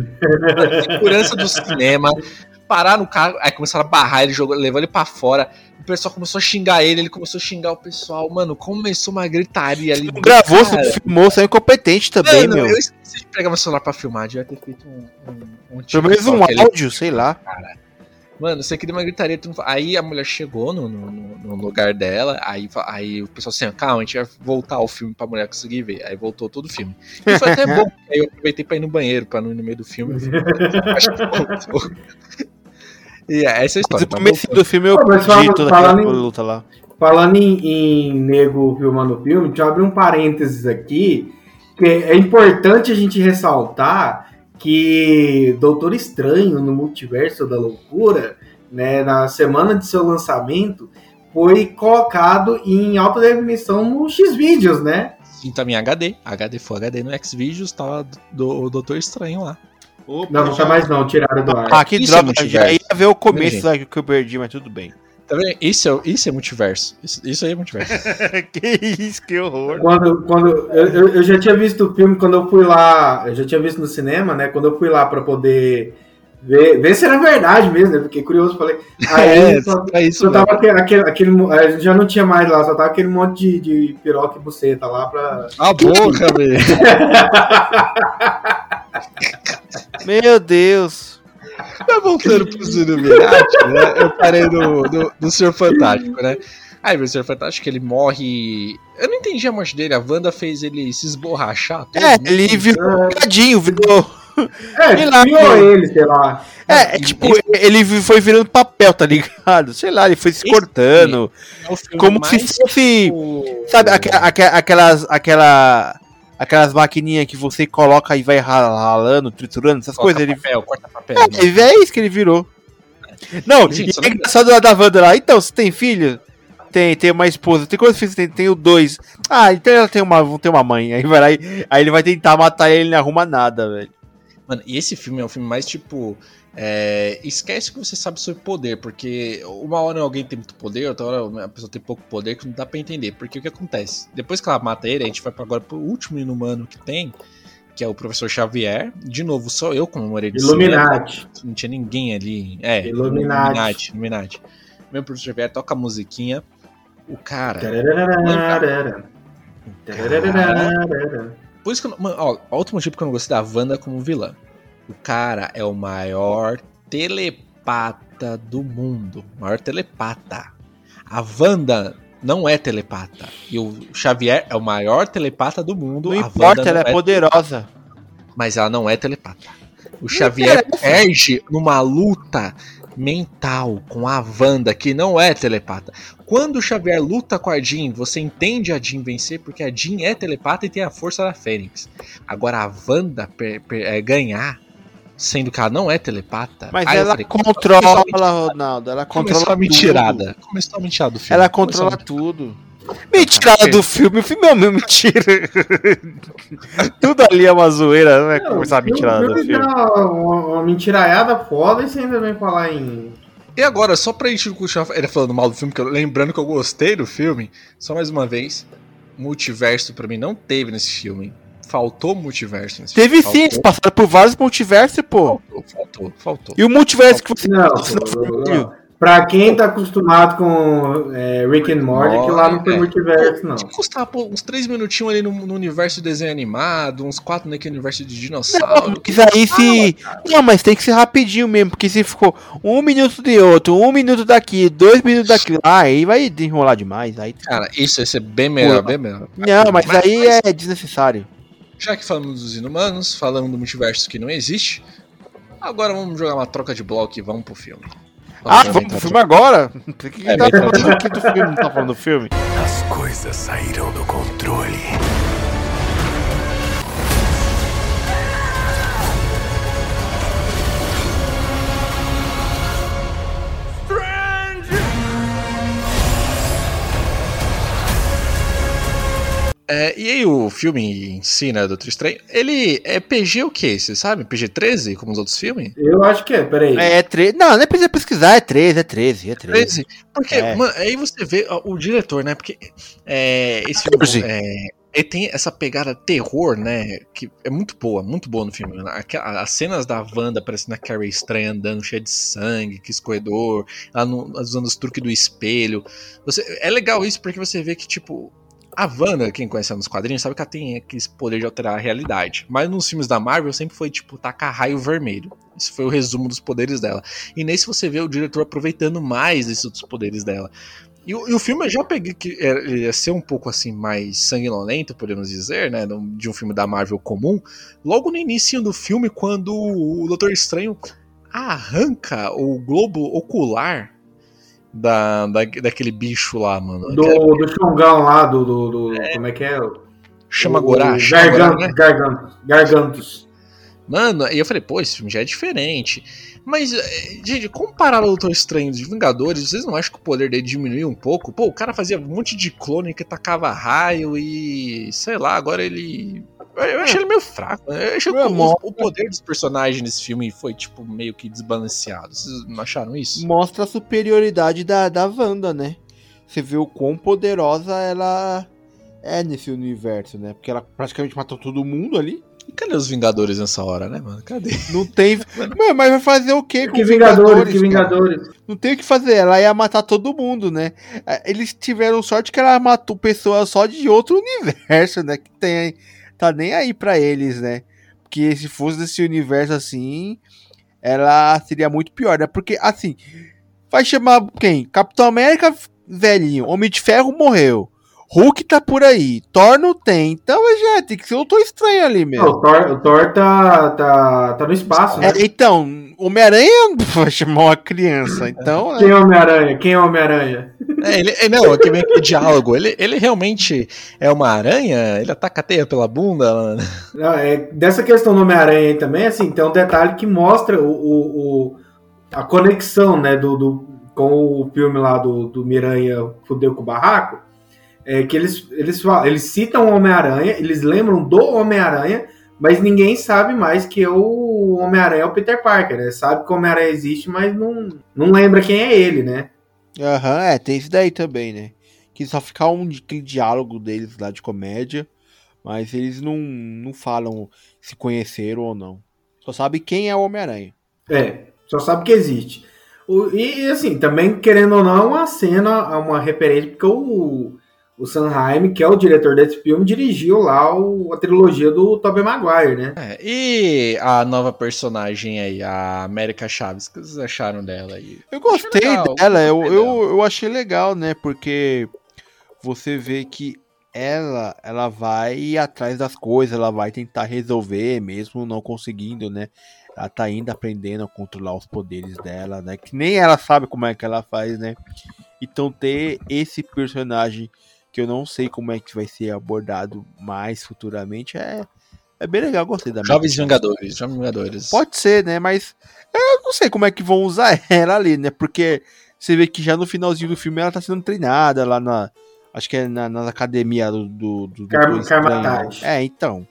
segurança do cinema. Pararam o carro, aí começaram a barrar ele, jogou, levou ele pra fora. O pessoal começou a xingar ele, ele começou a xingar o pessoal. Mano, começou uma gritaria ali. Não gravou, Cara, você filmou, você é incompetente também, Mano, meu. eu esqueci de pegar meu celular pra filmar, devia ter feito um, um, um Pelo menos um áudio, sei lá. Mano, você queria uma gritaria. não Aí a mulher chegou no, no, no- no lugar dela, aí, aí o pessoal assim, calma, a gente vai voltar o filme pra mulher conseguir ver. Aí voltou todo o filme. E foi até [LAUGHS] bom, aí eu aproveitei pra ir no banheiro, pra não ir no meio do filme. [LAUGHS] Acho que voltou. E é, essa é a Mas história. o começo do filme eu perdi fala- toda falando aquela em- luta lá. Falando em, em nego filmando filme, deixa eu abrir um parênteses aqui, que é importante a gente ressaltar que Doutor Estranho no Multiverso da Loucura, né, na semana de seu lançamento, foi colocado em alta definição no X-Videos, né? Sim, também HD. HD foi HD no Xvideos, tava do, do Doutor Estranho lá. Não, não tá mais não, tiraram do ar. Ah, que Isso é droga, já multiverso. ia ver o começo lá que eu perdi, mas tudo bem. Tá vendo? Isso é, isso é multiverso. Isso, isso aí é multiverso. [LAUGHS] que isso, que horror. Quando, quando eu, eu- eu já tinha visto o filme quando eu fui lá, eu já tinha visto no cinema, né? Quando eu fui lá pra poder ver, ver se era verdade mesmo, né? Fiquei curioso, falei. [LAUGHS] Aí só, é isso só tava aquele, aquele, aquele já não tinha mais lá, só tava aquele monte de, de piroca e buceta lá pra. A boca, [LAUGHS] velho. [LAUGHS] Meu Deus. Tá voltando pros Illuminati, né? Eu parei no, no, no Senhor Fantástico, né? Aí, o Senhor Fantástico, ele morre. Eu não entendi a morte dele. A Wanda fez ele se esborrachar. todo, É, ele virou tadinho, virou. É, Sei lá, criou ele, sei lá. É, é tipo, ele foi virando papel, tá ligado? Sei lá, ele foi se Esse cortando. É Como se fosse. tipo, Sabe, aque- aque- aquelas. Aquela. Aquelas maquininhas que você coloca e vai ralando, triturando, essas corta coisas. Ele, papel, corta papel. né? é, é isso que ele virou. Não, Gente, e só é não- engraçado lá da Wanda lá. Então, você tem filho? Tem, tem uma esposa. Tem quantos filhos? Tem, tenho dois. Ah, então ela tem uma, vão ter uma mãe. Aí vai lá e, aí ele vai tentar matar ele e ele não arruma nada, velho. Mano, e esse filme é um filme mais tipo. É, esquece que você sabe sobre poder, porque uma hora alguém tem muito poder, outra hora a pessoa tem pouco poder, que não dá pra entender. Porque o que acontece? Depois que ela mata ele, a gente vai agora pro último inumano que tem, que é o professor Xavier. De novo, só eu comemorei de Illuminati. cinema, Não tinha ninguém ali. É, Illuminati. Illuminati. Illuminati. Meu professor Xavier toca a musiquinha. O cara. Tarararara. Tarararara. Por isso que eu não, ó, outro motivo que eu não gostei da Wanda como vilã. O cara é o maior telepata do mundo. Maior telepata. A Wanda não é telepata. E o Xavier é o maior telepata do mundo. Não a importa, Wanda ela não é poderosa. Mas ela não é telepata. O Xavier perde numa luta mental com a Wanda, que não é telepata. Quando o Xavier luta com a Jean, você entende a Jean vencer, porque a Jean é telepata e tem a força da Fênix. Agora a Wanda é, ganhar, sendo que ela não é telepata. Mas ela falei, controla, começou a Ronaldo. Ela Começou controla a mentirada. Começou a mentirada do tudo. filme. Ela Começou controla tudo. Mentirada do filme, o filme é uma mentira. [LAUGHS] tudo ali é uma zoeira, não é Não, começar a mentirada o do filme Uma, uma, uma mentiraiada foda e você ainda vem falar em. E agora, só pra gente continuar ele falando mal do filme, que eu- lembrando que eu gostei do filme, só mais uma vez, multiverso pra mim não teve nesse filme. Faltou multiverso nesse Teve filme. sim, eles passaram por vários multiversos, pô. Faltou, faltou, faltou. E o multiverso que você Não, não não, não. Pra quem tá acostumado com é, Rick and Morty, que lá não tem É. multiverso, não. Tinha que custar pô, uns 3 minutinhos ali no, no universo de desenho animado, uns 4 naquele universo de dinossauro. Mas aí se. Não, mas tem que ser rapidinho mesmo, porque se ficou um minuto de outro, um minuto daqui, dois minutos daqui, ah, aí vai enrolar demais. Aí... Cara, isso ia ser bem melhor, bem melhor. Não, mas aí é desnecessário. Já que falamos dos inumanos, falamos do multiverso que não existe, agora vamos jogar uma troca de bloco e vamos pro filme. Ah, entrar vamos pro filme agora? Por que, que É, tá falando aqui do filme? Não tá falando do filme? As coisas saíram do controle. É, e aí o filme em si, né, Doutor Estranho, ele é PG o quê? Você sabe? PG-13, como os outros filmes? Eu acho que é, peraí. É, 13. Não, nem precisa pesquisar, é 13, é 13, é 13. 13? Porque, É. mano, aí você vê ó, o diretor, né? Porque é, esse filme 14. é, ele tem essa pegada terror, né? Que é muito boa, muito boa no filme. né? As cenas da Wanda parecendo a Carrie estranha andando cheia de sangue, que escorredor, ela no- usando os truques do espelho. Você, é legal isso porque você vê que, tipo, a Wanda, quem conhece ela nos quadrinhos, sabe que ela tem aquele poder de alterar a realidade. Mas nos filmes da Marvel sempre foi, tipo, tacar raio vermelho. Isso foi o resumo dos poderes dela. E nesse você vê o diretor aproveitando mais esses outros poderes dela. E o, e o filme eu já peguei que ele ia ser um pouco assim mais sanguinolento, podemos dizer, né? De um filme da Marvel comum. Logo no início do filme, quando o Doutor Estranho arranca o globo ocular da, da, daquele bicho lá, mano. Do, do Xongão lá, do, do, do- Como é que é? Chama Gorá, Gargantos, né? Gargantos, Gargantos. Mano, e eu falei, pô, esse filme já é diferente. Mas, eh, gente, comparado ao Doutor Estranho de Vingadores, vocês não acham que o poder dele diminuiu um pouco? Pô, o cara fazia um monte de clone que tacava raio e. sei lá, agora ele. Eu achei ele meio fraco. né? Eu achei que É, o, mo- o poder dos personagens nesse filme foi, tipo, meio que desbalanceado. Vocês não acharam isso? Mostra a superioridade da, da Wanda, né? Você vê o quão poderosa ela é nesse universo, né? Porque ela praticamente matou todo mundo ali. E cadê os Vingadores nessa hora, né, mano? Cadê? Não tem. [LAUGHS] Mano, mas vai fazer o quê com Que os Vingadores, que cara? Vingadores. Não tem o que fazer, ela ia matar todo mundo, né? É, Eles tiveram sorte que ela matou pessoas só de outro universo, né? Que tem, tá nem aí pra eles, né? Porque se fosse desse universo assim, ela seria muito pior, né? Porque, assim, vai chamar quem? Capitão América, velhinho. Homem de Ferro morreu. Hulk tá por aí. Thor não tem. Então, já tem que ser um Estranho ali Não, mesmo. o Thor, o Thor tá, tá, tá no espaço, né? É, então, Homem-Aranha [LAUGHS] vai chamar uma criança. Então? Quem é Homem-Aranha? Quem é Homem-Aranha? É, ele, é, não, aqui vem aquele diálogo. Ele, ele realmente é uma aranha? Ele ataca a teia pela bunda? mano? Não, é, dessa questão do Homem-Aranha aí também, assim, tem um detalhe que mostra o, o- o- a conexão, né, do, do- com o filme lá do, do Miranha Fudeu com o Barraco, é que eles, eles, falam, eles citam o Homem-Aranha, eles lembram do Homem-Aranha, mas ninguém sabe mais que o Homem-Aranha é o Peter Parker, né? Sabe que o Homem-Aranha existe, mas não, não lembra quem é ele, né? Aham, é, tem isso daí também, né? Que só fica um aquele diálogo deles lá de comédia, mas eles não, não falam se conheceram ou não. Só sabe quem é o Homem-Aranha. É, só sabe que existe. O- e assim, também, querendo ou não, é uma cena, é uma referência, porque o, o Sanheim, que é o diretor desse filme, dirigiu lá o- a trilogia do Tobey Maguire, né? É, e a nova personagem aí, a América Chaves, o que vocês acharam dela aí? Eu gostei legal, dela, eu, eu, eu achei legal, né? Porque você vê que ela, ela vai atrás das coisas, ela vai tentar resolver, mesmo não conseguindo, né? Ela tá ainda aprendendo a controlar os poderes dela, né? Que nem ela sabe como é que ela faz, né? Então ter esse personagem que eu não sei como é que vai ser abordado mais futuramente é, é bem legal, gostei da Jovens. Vingadores, Jovens Vingadores. Pode ser, né? Mas eu não sei como é que vão usar [LAUGHS] ela ali, né? Porque você vê que já no finalzinho do filme ela tá sendo treinada lá na. Acho que é na, na academia do. do, do Car- Doutor Estranho. Karmatage. É, então.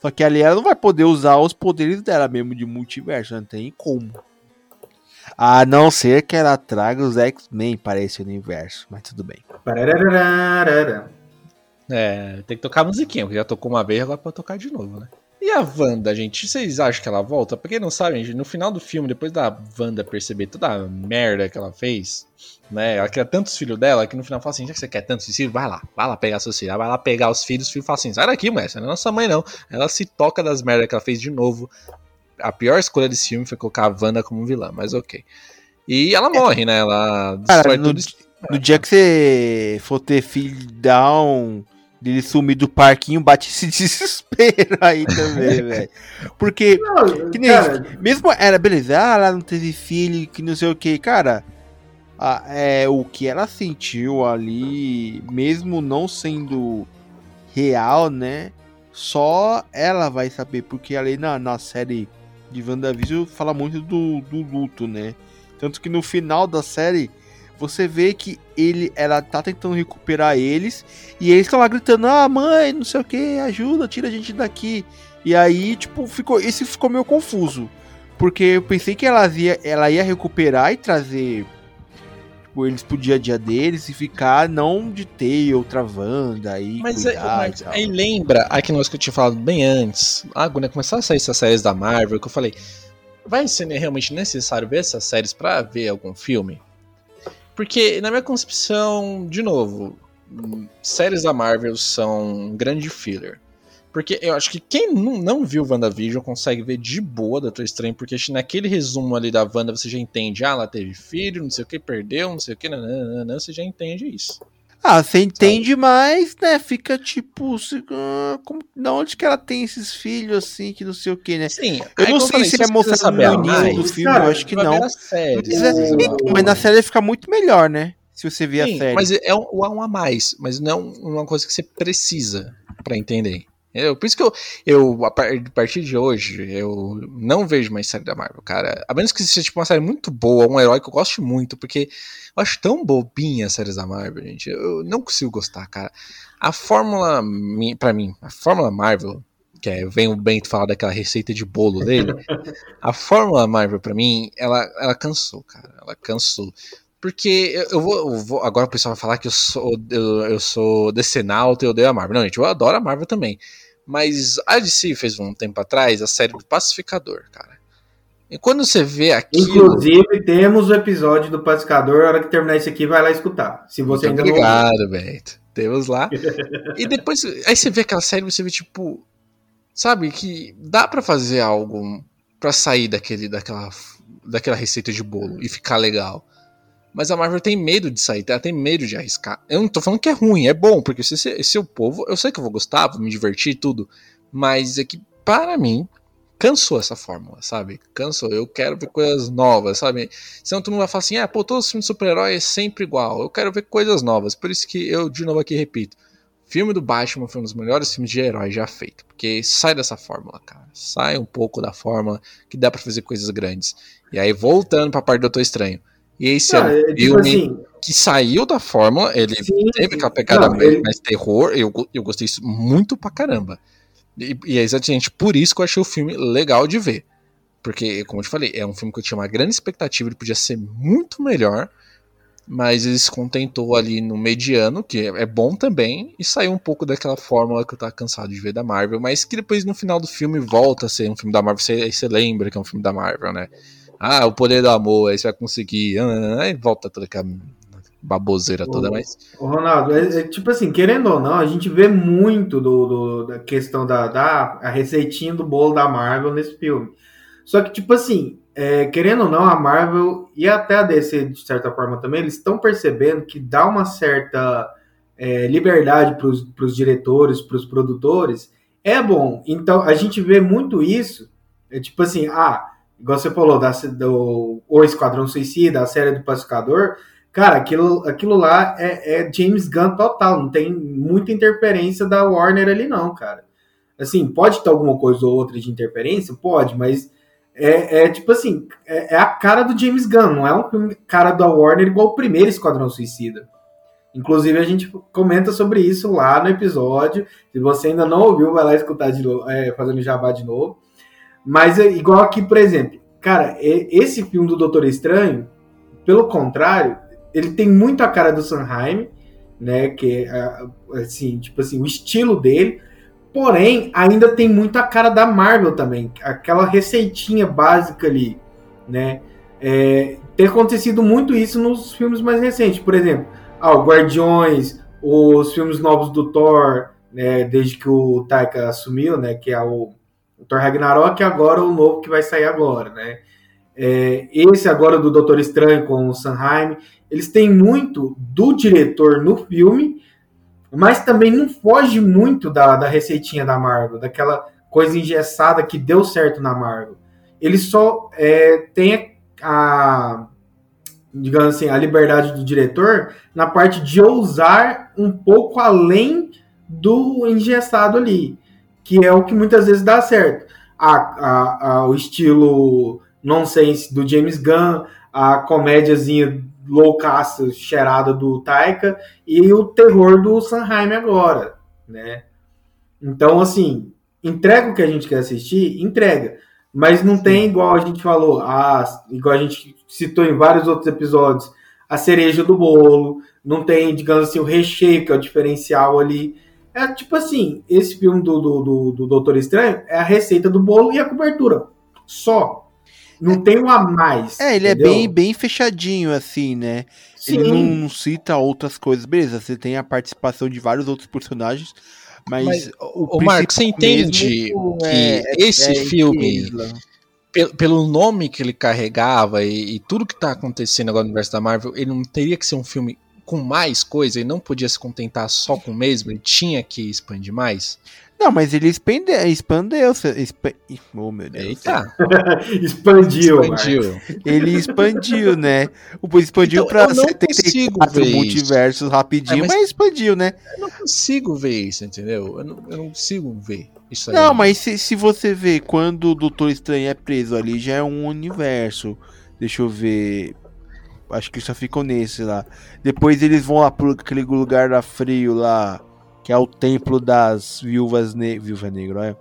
Só que ali ela não vai poder usar os poderes dela mesmo de multiverso, não tem como. A não ser que ela traga os X-Men para esse universo, mas tudo bem. É, tem que tocar a musiquinha, porque já tocou uma vez, agora pode tocar de novo, né? E a Wanda, gente, vocês acham que ela volta? Pra quem não sabe, gente, no final do filme, depois da Wanda perceber toda a merda que ela fez, né? Ela quer tantos filhos dela que no final fala assim: já que você quer tantos filhos, vai lá, vai lá pegar seus filhos. Vai lá pegar os filhos, o filho fala assim: sai daqui, mulher, essa não é nossa mãe, não. Ela se toca das merdas que ela fez de novo. A pior escolha desse filme foi colocar a Wanda como vilã, mas ok. E ela morre, né? Ela Cara, destrói no, tudo. isso. no dia que você for ter filho, dá um. Dele sumir do parquinho, bate esse [LAUGHS] desespero aí também, [LAUGHS] velho. Porque Não, Que nem cara, Mesmo era, beleza, ah, ela não teve filho, que não sei o que, cara. a- é, o que ela sentiu ali, mesmo não sendo real, né? Só ela vai saber, porque ali na, na série de WandaVision fala muito do, do luto, né? Tanto que no final da série você vê que ele, ela tá tentando recuperar eles e eles estão lá gritando: "Ah, mãe, não sei o que, ajuda, tira a gente daqui". E aí, tipo, ficou, esse ficou meio confuso, porque eu pensei que ela ia, ela ia recuperar e trazer tipo, eles pro dia a dia deles e ficar não de ter outra Wanda aí. Mas, é, mas aí lembra aquele negócio que eu tinha falado bem antes. Ah, quando começar a sair essas séries da Marvel, que eu falei, vai ser realmente necessário ver essas séries para ver algum filme? Porque, na minha concepção, de novo, séries da Marvel são um grande filler. Porque eu acho que quem não, viu WandaVision consegue ver de boa Doutor Estranho, porque naquele resumo ali da Wanda você já entende, ah, ela teve filho, não sei o que, perdeu, não sei o que, não, não, não, você já entende isso. Ah, você entende Sabe? mais, né? Fica tipo, se, uh, como, de onde que ela tem esses filhos assim, que não sei o que, né? Sim, eu não sei falei, se é mostrado no início do filme, cara, eu acho que não. Série, mas, é, então, mas na série fica muito melhor, né? Se você ver Sim, a série. Mas é um, um a mais, mas não uma coisa que você precisa para entender. Eu, por isso que eu, eu, a partir de hoje, eu não vejo mais série da Marvel, cara. A menos que seja tipo, uma série muito boa, um herói que eu gosto muito, porque eu acho tão bobinha as séries da Marvel, gente. Eu não consigo gostar, cara. A fórmula, para mim, a fórmula Marvel, que é, vem o Bento falar daquela receita de bolo dele, a fórmula Marvel, para mim, ela, ela cansou, cara. Ela cansou. Porque eu, eu, vou, eu, vou, Agora o pessoal vai falar que eu sou, eu, eu sou decenalto e odeio a Marvel. Não, gente, eu adoro a Marvel também. Mas a DC fez um tempo atrás a série do Pacificador, cara. E quando você vê aquilo. Inclusive, temos o episódio do Pacificador. A hora que terminar isso aqui, vai lá escutar. Se você Muito ainda obrigado. Beto. Temos lá. [LAUGHS] e depois. Aí você vê aquela série você vê, tipo. Sabe, que dá para fazer algo para sair daquele, daquela, daquela receita de bolo e ficar legal. Mas a Marvel tem medo de sair, ela tem medo de arriscar. Eu não tô falando que é ruim, é bom, porque se, se, se o povo, eu sei que eu vou gostar, vou me divertir tudo, mas é que, para mim, cansou essa fórmula, sabe? Cansou, eu quero ver coisas novas, sabe? Senão todo mundo vai falar assim, ah, pô, todos os filmes de super-herói é sempre igual, eu quero ver coisas novas, por isso que eu, de novo aqui, repito, filme do Batman foi um dos melhores filmes de herói já feito, porque sai dessa fórmula, cara, sai um pouco da fórmula que dá para fazer coisas grandes. E aí, voltando pra parte do Doutor Estranho, e esse ah, é é, tipo filme assim, que saiu da fórmula, ele sim, teve aquela pegada não, mais, ele... mais terror, eu, eu gostei isso muito pra caramba. E, e, é exatamente por isso que eu achei o filme legal de ver. Porque, como eu te falei, é um filme que eu tinha uma grande expectativa, ele podia ser muito melhor, mas ele se contentou ali no mediano, que é, é bom também, e saiu um pouco daquela fórmula que eu tava cansado de ver da Marvel, mas que depois no final do filme volta a ser um filme da Marvel, aí você lembra que é um filme da Marvel, né? Ah, o poder do amor, aí você vai conseguir. Ah, aí volta toda aquela baboseira toda, mas. O Ronaldo, é, é, tipo assim, querendo ou não, a gente vê muito do, do, da questão da, da a receitinha do bolo da Marvel nesse filme. Só que, tipo assim, é, querendo ou não, a Marvel e até a DC, de certa forma também, eles estão percebendo que dá uma certa é, liberdade para os diretores, para os produtores, é bom. Então, a gente vê muito isso. É tipo assim, ah, igual você falou, da, do O Esquadrão Suicida, a série do Pacificador, cara, aquilo, aquilo lá é, é, James Gunn total, não tem muita interferência da Warner ali não, cara. Assim, pode ter alguma coisa ou outra de interferência? Pode, mas é, é tipo assim, é, é, a cara do James Gunn, não é um filme cara da Warner igual o primeiro Esquadrão Suicida. Inclusive, a gente comenta sobre isso lá no episódio. Se você ainda não ouviu, vai lá escutar de é, fazendo jabá de novo. Mas é igual aqui, por exemplo, cara, esse filme do Doutor Estranho, pelo contrário, ele tem muito a cara do Sanheim, né? Que é assim, tipo assim, o estilo dele. Porém, ainda tem muito a cara da Marvel também, aquela receitinha básica ali, né? É, tem acontecido muito isso nos filmes mais recentes, por exemplo, ah, o Guardiões, os filmes novos do Thor, né? Desde que o Taika assumiu, né? Que é o o Thor Ragnarok é agora o novo que vai sair agora, né? É, esse agora do Doutor Estranho com o Sanheim, eles têm muito do diretor no filme, mas também não foge muito da, da receitinha da Marvel, daquela coisa engessada que deu certo na Marvel. Ele só é, tem a, digamos assim, a liberdade do diretor na parte de ousar um pouco além do engessado ali que é o que muitas vezes dá certo. A, a, a, o estilo nonsense do James Gunn, a comédiazinha loucaça, cheirada do Taika e o terror do Sanheim agora, né? Então, assim, entrega o que a gente quer assistir, entrega. Mas não tem igual a gente falou, a, igual a gente citou em vários outros episódios, a cereja do bolo, não tem, digamos assim, o recheio, que é o diferencial ali. É tipo assim, esse filme do, do, do, do Doutor Estranho é a receita do bolo e a cobertura. Só. Não tem um a mais. É, ele entendeu? é bem, bem fechadinho, assim, né? Sim. Ele não, não cita outras coisas. Beleza, você tem a participação de vários outros personagens, mas. Mas, ô, Marco, você principal entende mesmo que é- é- esse é filme, pelo, pelo nome que ele carregava e, e tudo que tá acontecendo agora no universo da Marvel, ele não teria que ser um filme com mais coisa, ele não podia se contentar só com o mesmo, ele tinha que expandir mais. Não, mas ele expande, expandeu. Ih, Oh, meu Deus. Eita, [LAUGHS] Expandiu. expandiu. Ele expandiu, né? O expandiu Então, pra eu não consigo 74 ver isso. multiversos rapidinho, É, mas... mas- expandiu, né? Eu não consigo ver isso, entendeu? Eu não, eu não consigo ver isso aí. Não, mas se, se você vê quando o Doutor Estranho é preso ali, já é um universo. Deixa eu ver. Acho que só ficam nesse lá. Depois eles vão lá pro aquele lugar da frio lá, que é o templo das viúvas ne viúva negra, olha.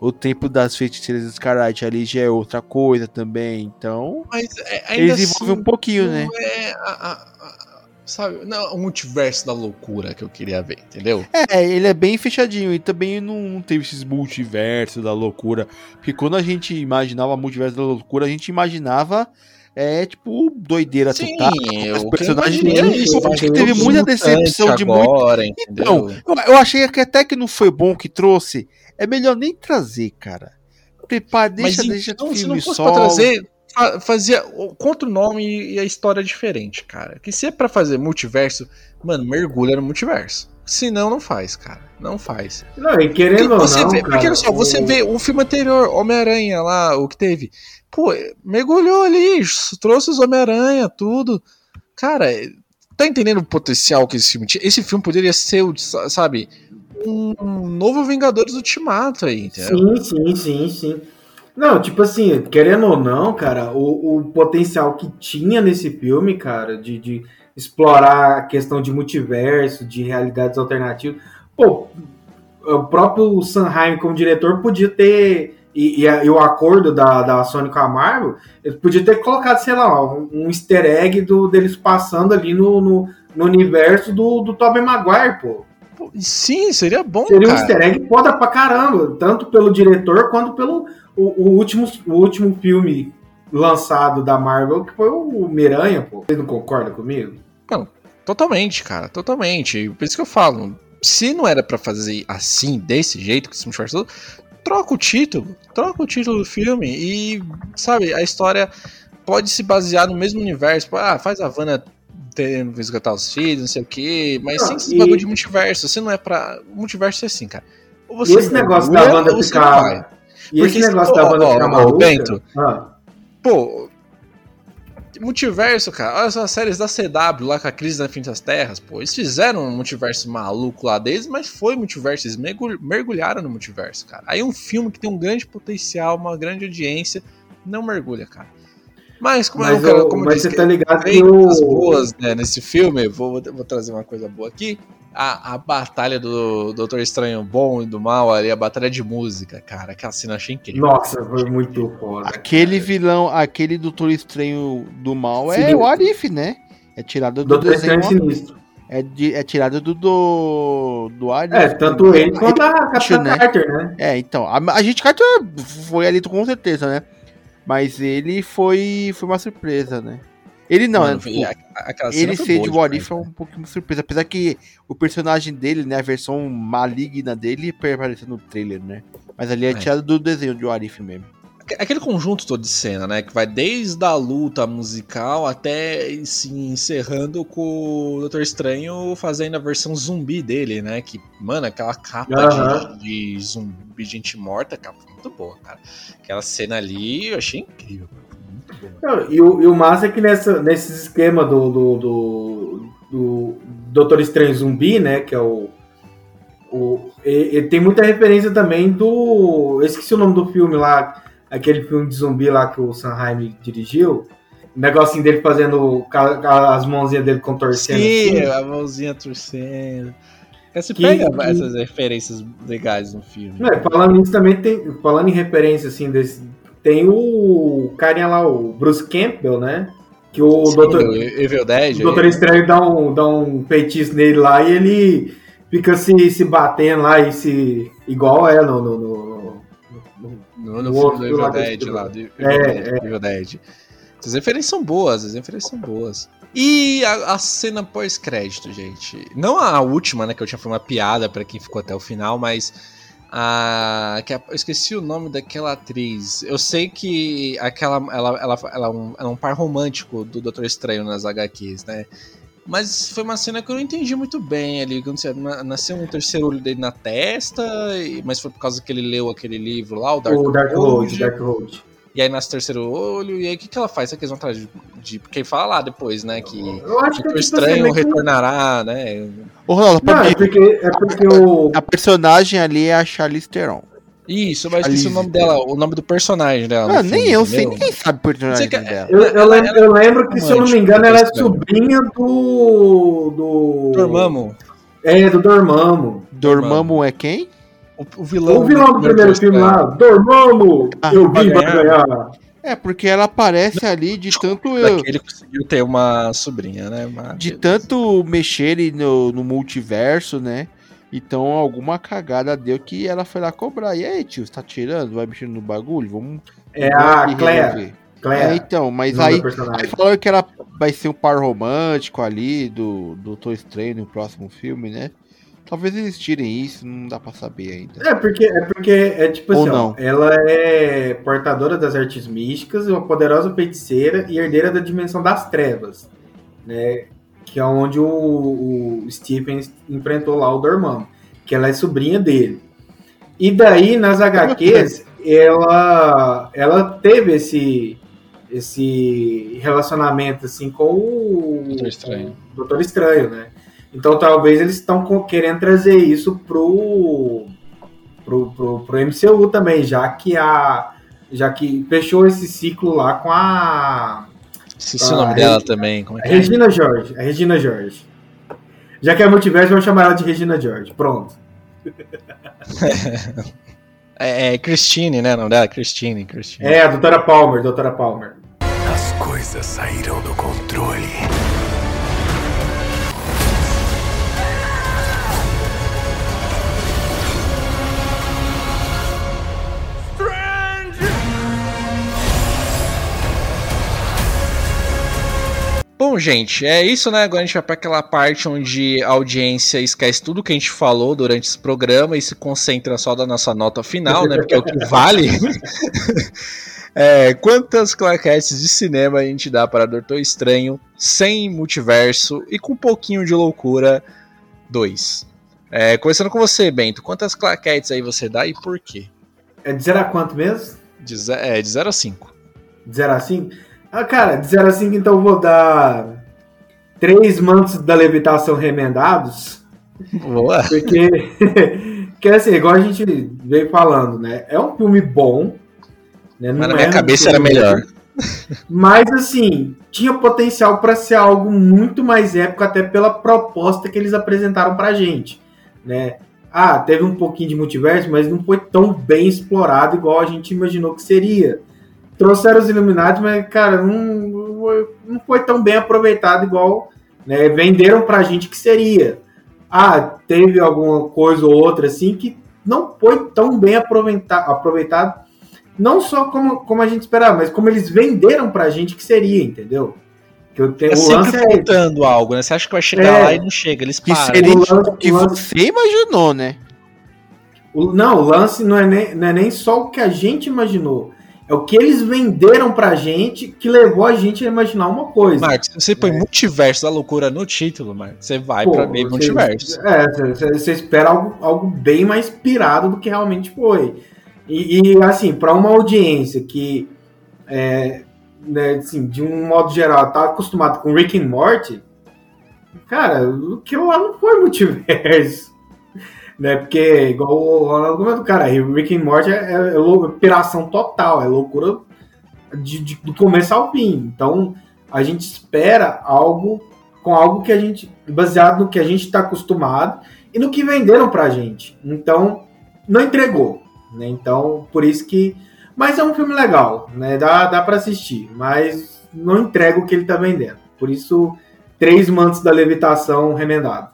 O templo das feiticeiras escarlate ali já é outra coisa também. Então, Mas é, eles assim, desenvolvem um pouquinho, né? é a- a- a- sabe, não, o multiverso da loucura que eu queria ver, entendeu? É, ele é bem fechadinho e também não teve esses multiversos da loucura. Porque quando a gente imaginava multiverso da loucura, a gente imaginava, é, tipo, doideira Sim, total. Os personagens eu eu acho que teve vi muita decepção de muito. agora, Então, entendeu? eu, eu achei que até que não foi bom que trouxe. É melhor nem trazer, cara. Prepara, deixa, Mas deixa então, o se filme não fosse solo. pra trazer, fa- fazia o- contra o nome e a história é diferente, cara. Que se é pra fazer multiverso, mano, mergulha no multiverso. Senão, não faz, cara. Não faz. Não, e querendo ou você não, vê, cara, porque olha só, você o- vê o filme anterior, Homem-Aranha lá, o que teve. Pô, mergulhou ali, trouxe os Homem-Aranha, tudo. Cara, tá entendendo o potencial que esse filme tinha? Esse filme poderia ser, sabe, um novo Vingadores Ultimato aí, entendeu? Sim, sim, sim, sim. Não, tipo assim, querendo ou não, cara, o, o potencial que tinha nesse filme, cara, de, de explorar a questão de multiverso, de realidades alternativas, pô, o próprio Sanheim como diretor podia ter, e, e e o acordo da, da Sony com a Marvel, ele podia ter colocado, sei lá, um, um easter egg do, deles passando ali no, no, no universo do, do Tobey Maguire, pô. Sim, seria bom, Seria um cara. easter egg foda pra caramba, tanto pelo diretor quanto pelo o, o último, o último filme lançado da Marvel, que foi o Miranha, pô. Vocês não concordam comigo? Totalmente, cara, totalmente. Por isso que eu falo, se não era pra fazer assim, desse jeito, que esse multiverso todo, troca o título, troca o título do filme e, sabe, a história pode se basear no mesmo universo. Tipo, Ah, faz a Vanna tendo resgatar os filhos, não sei o quê, mas Não, sem esses e- bagulho de multiverso. Se não é pra. O multiverso é assim, cara. Ou E esse negócio da Wanda você ficar-. E Porque esse se- negócio da banda ó, ficar ó, maluca... Bento. Ah, Pô, multiverso, cara. Olha só as séries da CW lá com a crise da Fim das Terras, pô. Eles fizeram um multiverso maluco lá deles, mas foi multiverso. Eles mergul- mergulharam no multiverso, cara. Aí um filme que tem um grande potencial, uma grande audiência, não mergulha, cara. Mas como mas eu- como eu mas você tá ligado que coisas o... boas né, nesse filme, vou, vou trazer uma coisa boa aqui. A, a batalha do Doutor Estranho bom e do mal ali, a batalha de música, cara. Aquela cena eu achei incrível. Nossa, foi muito foda. Aquele vilão, aquele Doutor Estranho do mal é o Arif, né? É tirado do Doutor desenho. Estranho Sinistro. É, de, é tirado do, do, do Arif. É, tanto ele quanto a Capitã né? Carter, né? É, então, a, a gente Carter foi ali com certeza, né? Mas ele foi, foi uma surpresa, né? Ele não, Mano, né? e Tipo, a- aquela cena ele ser boa de What If é um pouquinho surpresa. Apesar que o personagem dele, né? A versão maligna dele apareceu no trailer, né? Mas ali é, É. tirado do desenho de What If mesmo. Aque- Aquele conjunto todo de cena, né? Que vai desde a luta musical até se encerrando com o Doutor Estranho fazendo a versão zumbi dele, né? Que, mano, aquela capa Aham. de, de zumbi, gente morta, foi muito boa, cara. Aquela cena ali eu achei incrível. Não, E o, e o massa é que nessa, nesse esquema do, do, do, do Doutor Estranho Zumbi, né? Que é o. o e- e tem muita referência também do. Eu esqueci o nome do filme lá, aquele filme de zumbi lá que o Sanheim dirigiu. negocinho dele fazendo as mãozinhas dele contorcendo. Sim, assim. a mãozinha torcendo. Você Que- pega essas referências legais no filme. Não, falando nisso também tem. Falando em referência assim desse. Tem o carinha lá, o Bruce Campbell, né? Que o Sim, o Evil Dead. O Doutor Estranho dá um, dá um feitiço nele lá e ele fica se, se batendo lá e se. igual é no. no, no- no- No, filme do Evil Dead lá. Do Evil, É, Dead, Evil Dead. As referências são boas, as referências são boas. E a, a cena pós-crédito, gente. Não a última, né? Que eu tinha foi uma piada pra quem ficou até o final, mas. A, que a- eu esqueci o nome daquela atriz. Eu sei que aquela. Ela, ela, ela, é um, ela é um par romântico do Doutor Estranho nas HQs, né? Mas foi uma cena que eu não entendi muito bem ali. Nasceu um terceiro olho dele na testa, mas foi por causa que ele leu aquele livro lá, o Dark, o Dark Road. Road, Dark Road. E aí nasce o terceiro olho, e aí o que, que ela faz? Será que eles vão atrás de, de. Porque fala lá depois, né? Que o Eu acho que Doutor é tipo assim, Estranho que- retornará, né? Ô, Ronaldo, Não, pode é porque, é porque o. A personagem ali é a Charlize Theron. Isso, mas esqueci o nome dela, o nome do personagem dela. Ah, filme, nem eu sei, ninguém sabe o personagem quer- dela. Eu, eu lem- ela- eu lembro que, se eu não me engano, ela é Estranho. sobrinha do. do. Dormammu. É, do Dormammu. Dormammu é quem? O, o vilão. O vilão do primeiro filme lá, Dormammu! Ah, eu vim pra ganhar. ganhar. É, porque ela aparece ali de tanto eu, Daquele conseguiu ter uma sobrinha, né? Mas- de tanto mexerem no, no multiverso, né? Então alguma cagada deu que ela foi lá cobrar. E aí, tio, você tá tirando? Vai mexendo no bagulho? Vamos. É a Claire. resolver. É, Claire. então, mas aí, aí falaram que ela vai ser um par romântico ali do do Doutor Estranho no próximo filme, né? Talvez eles tirem isso, não dá pra saber ainda. É porque, é porque é tipo Ou assim, ó, não. ela é portadora das artes místicas, uma poderosa feiticeira e herdeira da dimensão das trevas, né? Que é onde o, o Stephen enfrentou lá o Dormammu, que ela é sobrinha dele. E daí nas HQs [LAUGHS] ela ela teve esse esse relacionamento assim com o Doutor Estranho. o Doutor Estranho, né? Então talvez eles estão querendo trazer isso pro, pro, pro, pro MCU também, já que a já que fechou esse ciclo lá com a, Esqueci o nome é- dela também. Como é que é? Regina George, a Regina George. Já que é multiverso, vamos chamar ela de Regina George. Pronto. [LAUGHS] É, é Christine, né? O nome dela? Christine, Christine. É, a doutora Palmer, doutora Palmer. As coisas saíram do controle. Bom, gente, é isso, né? Agora a gente vai para aquela parte onde a audiência esquece tudo que a gente falou durante esse programa e se concentra só da nossa nota final, né? Porque é o que [LAUGHS] vale. [LAUGHS] É, quantas claquetes de cinema a gente dá para Doutor Estranho sem multiverso e com um pouquinho de loucura? Dois. É, começando com você, Bento. Quantas claquetes aí você dá e por quê? É de 0 a quanto mesmo? De 0 é, de zero a 5. De 0 a 5? Ah, cara, de 0 a 5 então eu vou dar três mantos da levitação remendados. Boa. Porque, [LAUGHS] que assim, igual a gente veio falando, né? É um filme bom. Né? Mas na minha é um cabeça era melhor. Mas assim, tinha potencial para ser algo muito mais épico, até pela proposta que eles apresentaram pra gente. Né? Ah, teve um pouquinho de multiverso, mas não foi tão bem explorado igual a gente imaginou que seria. Trouxeram os Illuminati, mas, cara, não, não foi tão bem aproveitado igual né, venderam pra gente que seria. Ah, teve alguma coisa ou outra assim que não foi tão bem aproveita- aproveitado, não só como, como a gente esperava, mas como eles venderam pra gente que seria, entendeu? Que eu tenho, É o sempre lance é faltando algo, né? Você acha que vai chegar É. lá e não chega, eles Que param. seria O lance- que você imaginou, né? O- não, o lance não é, nem, não é nem só o que a gente imaginou. É o que eles venderam pra gente que levou a gente a imaginar uma coisa. Marcos, se você põe É. multiverso da loucura no título, Marcos, você vai Pô, pra meio você- multiverso. É, você- você espera algo, algo bem mais pirado do que realmente foi. E, e, assim, para uma audiência que, é, né, assim, de um modo geral, tá acostumado com Rick and Morty, cara, aquilo lá não foi multiverso. Né? Porque, igual o Ronaldo comentou, cara, Rick and Morty é, é, é piração total, é loucura de, de, do começo ao fim. Então, a gente espera algo com algo que a gente, baseado no que a gente está acostumado e no que venderam pra gente. Então, não entregou, né? Então, por isso que. Mas é um filme legal, né? Dá, dá para assistir, mas não entrega o que ele tá vendendo. Por isso, três mantos da levitação remendado.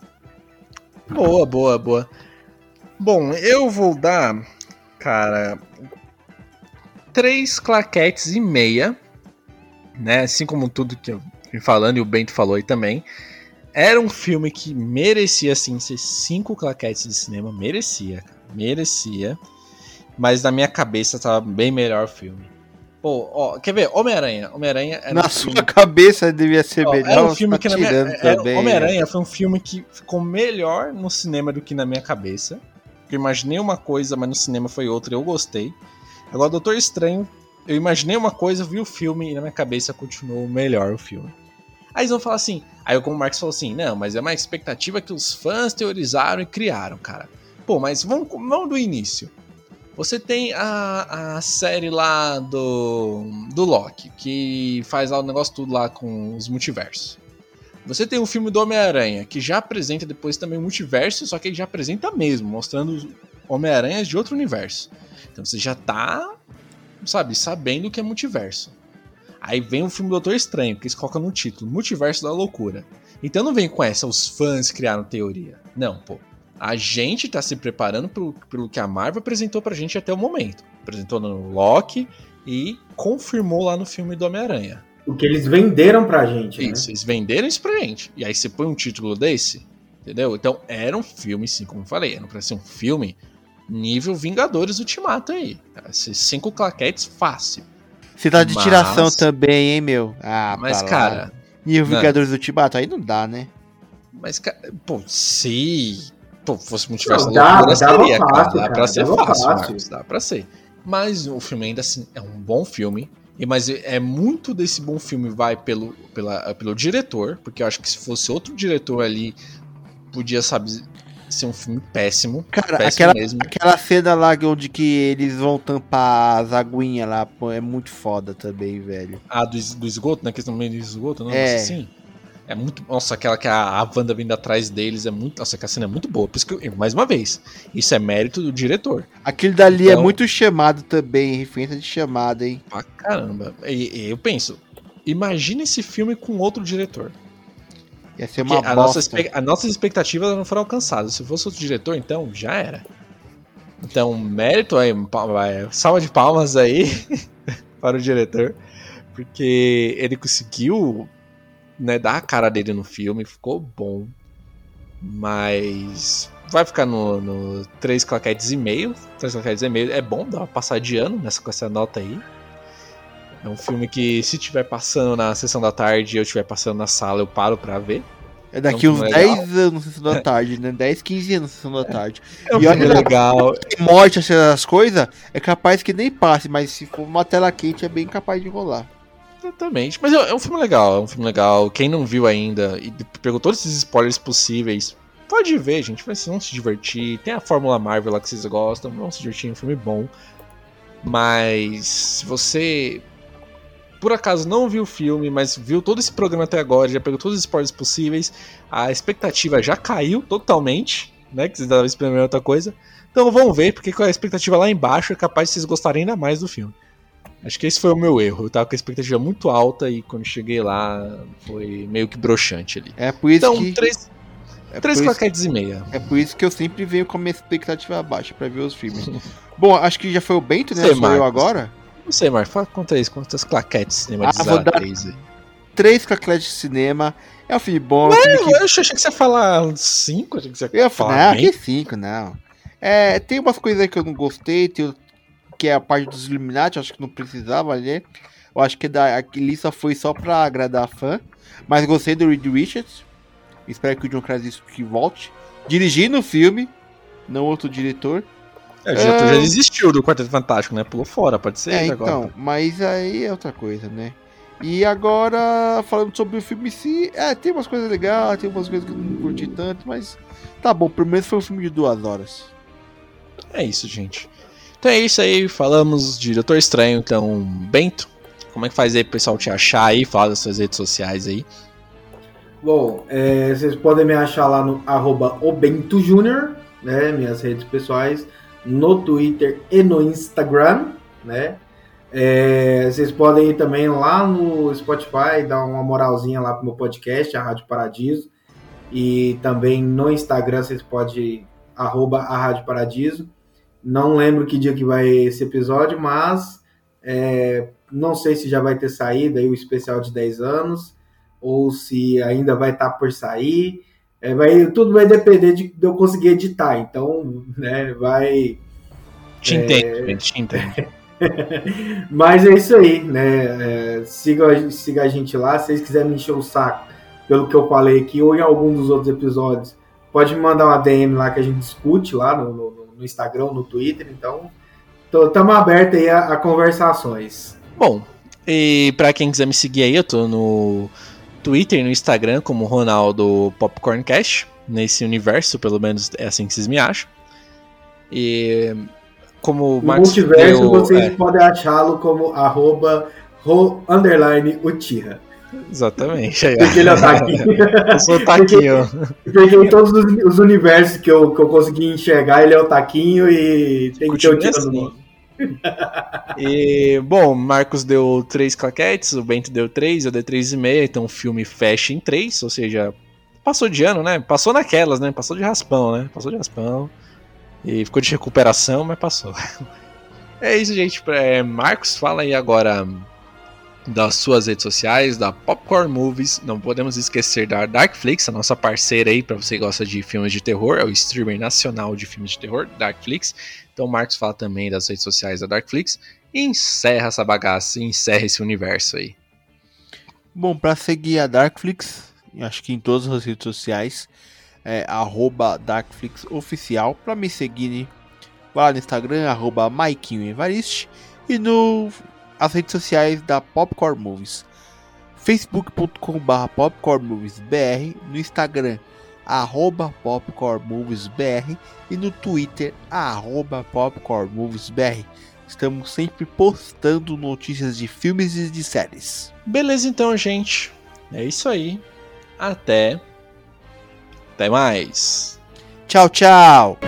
Boa, boa, boa. Bom, eu vou dar, cara, três claquetes e meia, né? Assim como tudo que eu vim falando e o Bento falou aí também. Era um filme que merecia, assim, ser cinco claquetes de cinema. Merecia, merecia. Mas na minha cabeça tava bem melhor o filme. Pô, ó, quer ver? Homem-Aranha. Homem-Aranha Na um sua filme... cabeça devia ser ó, melhor. Era um filme tá que na minha... Homem-Aranha foi um filme que ficou melhor no cinema do que na minha cabeça. Eu imaginei uma coisa, mas no cinema foi outra eu gostei. Agora, Doutor Estranho, eu imaginei uma coisa, vi o filme e na minha cabeça continuou melhor o filme. Aí eles vão falar assim. Aí como o Marcos falou assim: não, mas é uma expectativa que os fãs teorizaram e criaram, cara. Pô, mas vamos, vamos do início. Você tem a, a série lá do, do Loki, que faz lá o negócio tudo lá com os multiversos. Você tem o filme do Homem-Aranha, que já apresenta depois também o multiverso, só que ele já apresenta mesmo, mostrando Homem-Aranhas de outro universo. Então você já tá, sabe, sabendo que é multiverso. Aí vem o filme Doutor Estranho, que eles colocam no título, Multiverso da Loucura. Então não vem com essa, os fãs criaram teoria. Não, pô. A gente tá se preparando pelo, pelo que a Marvel apresentou pra gente até o momento. Apresentou no Loki e confirmou lá no filme do Homem-Aranha o que eles venderam pra gente. Né? Isso, né? eles venderam isso pra gente. E aí você põe um título desse, entendeu? Então era um filme, sim, como eu falei, era pra ser um filme nível Vingadores Ultimato aí. Cinco claquetes fácil. Você tá de mas... tiração também, hein, meu? Ah, mas, cara. E o Vingadores Ultimato? Aí não dá, né? Mas, cara, pô, se pô, fosse multiverso não, dá, loucura, seria, fácil, cara. Dá pra ser fácil, fácil. Marcos, dá pra ser. Mas o filme ainda assim é um bom filme. E, mas é muito desse bom filme vai pelo, pela, pelo diretor, porque eu acho que se fosse outro diretor ali, podia, sabe, ser um filme péssimo. Cara, péssimo aquela, mesmo. aquela cena lá onde que eles vão tampar as aguinhas lá, pô, é muito foda também, velho. Ah, do, do esgoto, né? Que eles estão meio do esgoto, não? É. Assim? É muito. Nossa, aquela que a, a Wanda vindo atrás deles é muito. Nossa, aquela cena é muito boa. Por isso que, mais uma vez, isso é mérito do diretor. Aquele dali é então, é muito chamado também, referência de chamada, hein? Pra caramba. E, e, eu penso, imagina esse filme com outro diretor. Ia ser uma a nossa, As nossas expectativas não foram alcançadas. Se fosse outro diretor, então já era. Então, mérito aí, salva de palmas aí [LAUGHS] para o diretor. Porque ele conseguiu né, dar a cara dele no filme, ficou bom. Mas vai ficar no, no 3 claquetes e meio. 3 claquetes e meio é bom, dá uma passada de ano nessa, com essa nota aí. É um filme que se tiver passando na sessão da tarde e eu estiver passando na sala, eu paro pra ver. É daqui é um uns legal. 10 anos na sessão da tarde, né? 10, 15 anos na sessão da tarde. É um e olha legal. Morte as coisas, é capaz que nem passe, mas se for uma tela quente é bem capaz de rolar. Exatamente. Mas é, é um filme legal, é um filme legal. Quem não viu ainda e pegou todos esses spoilers possíveis, pode ver, gente. Vocês vão se divertir. Tem a Fórmula Marvel lá que vocês gostam, vão se divertir, é um filme bom. Mas se você por acaso não viu o filme, mas viu todo esse programa até agora, já pegou todos os spoilers possíveis, a expectativa já caiu totalmente, né? Que vocês estavam esperando outra coisa. Então vamos ver, porque com a expectativa lá embaixo é capaz de vocês gostarem ainda mais do filme. Acho que esse foi o meu erro. Eu tava com a expectativa muito alta e quando cheguei lá foi meio que broxante ali. É por isso então, que... três, é três claquetes e meia. É por isso que eu sempre venho com a minha expectativa baixa para ver os filmes. [LAUGHS] Bom, acho que já foi o Bento, né? Sei, Sou eu agora. Não sei, Marcos. Fala, conta isso. Quantas claquetes de cinema ah, vou dar três, três claquetes de cinema. É um filme bom. É um filme que... Eu achei que você ia falar cinco. Achei que você ia falar não, bem. que cinco, não. É, tem umas coisas aí que eu não gostei. Tem que é a parte dos Illuminati, acho que não precisava ler. Eu acho que da, a lista foi só pra agradar fã. Mas gostei do Reed Richards. Espero que o John Krasinski volte. Dirigindo o filme, não outro diretor. É, o diretor é... já desistiu do Quarteto Fantástico, né? Pulou fora, pode ser. É, então, agora. mas aí é outra coisa, né? E agora, falando sobre o filme em si, é, tem umas coisas legais, tem umas coisas que eu não curti tanto, mas tá bom, pelo menos foi um filme de duas horas. É isso, gente. Então é isso aí, falamos de Doutor Estranho. Então, Bento, Como é que faz aí pro pessoal te achar aí? Fala das suas redes sociais aí. Bom, é, vocês podem me achar lá no arroba Júnior, né? Minhas redes pessoais, no Twitter e no Instagram, né? É, vocês podem ir também lá no Spotify, dar uma moralzinha lá pro meu podcast, a Rádio Paradiso. E também no Instagram vocês podem arroba a Rádio Paradiso. Não lembro que dia que vai esse episódio, mas é, não sei se já vai ter saído aí o especial de 10 anos, ou se ainda vai estar tá por sair. É, vai, tudo vai depender de, de, eu conseguir editar. Então, [LAUGHS] né, vai. Te é... entendo, te entendo. [LAUGHS] Mas é isso aí, né? É, siga, siga a gente lá. Se vocês quiserem me encher o saco pelo que eu falei aqui, ou em algum dos outros episódios, pode me mandar uma DM lá que a gente discute lá no, no, no Instagram, no Twitter. Então, estamos abertos aí a, a, conversações. Bom, e para quem quiser me seguir aí, eu tô no Twitter e no Instagram como Ronaldo Popcorncast. Nesse universo, pelo menos é assim que vocês me acham. E como o Marcos multiverso deu, vocês é. podem achá-lo como arroba ro, underline Utira. Exatamente. [LAUGHS] Ele é o taquinho. Eu sou o taquinho. Em todos os, os, universos que eu, que eu consegui enxergar, ele é o taquinho e tem que ter o tiro no E, bom, Marcos deu três claquetes, o Bento deu três, eu dei três e meia, então o filme fecha em três, ou seja, passou de ano, né? Passou naquelas, né? Passou de raspão, né? Passou de raspão. E ficou de recuperação, mas passou. [LAUGHS] É isso, gente. É, Marcos, fala aí agora das suas redes sociais, da Popcorn Movies. Não podemos esquecer da Darkflix, a nossa parceira aí, para você que gosta de filmes de terror, é o streamer nacional de filmes de terror, Darkflix. Então, o Marcos fala também das redes sociais da Darkflix. E encerra essa bagaça, encerra esse universo aí. Bom, para seguir a Darkflix, acho que em todas as redes sociais, é DarkflixOficial. Para me seguir lá no Instagram, arroba Evariste. E no as redes sociais da Popcorn Movies. facebook.com.br popcornmoviesbr, no Instagram arroba popcornmoviesbr e no Twitter arroba popcornmoviesbr. Estamos sempre postando notícias de filmes e de séries. Beleza então, gente. É isso aí. Até. Até mais. Tchau, tchau.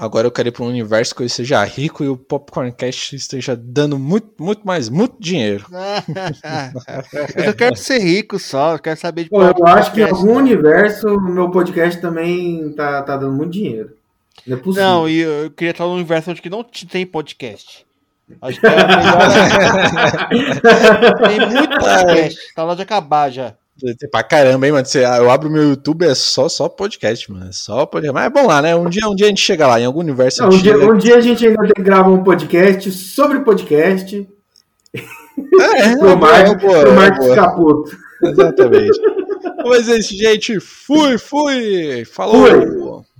Agora eu quero ir para um universo que eu seja rico e o Popcorncast esteja dando muito, muito mais, muito dinheiro. [LAUGHS] eu só quero ser rico só, eu quero saber de Pô, Eu acho que em algum universo o meu podcast também tá, tá dando muito dinheiro. Não é possível. Não, e eu queria estar num universo onde não tem podcast. Acho que é melhor. [LAUGHS] tem muito podcast, tá lá de acabar já. Pra caramba, hein, mano? Você, eu abro meu YouTube, é só, só podcast, mano. É só podcast. Mas é bom lá, né? Um dia, um dia a gente chega lá, em algum universo. Não, um, dia, um, dia, a gente ainda tem gravar um podcast sobre podcast. É, é [LAUGHS] pro Marcos, é, Marcos Caputo. Exatamente. [LAUGHS] Mas é isso, gente. Fui, fui. Falou. Fui.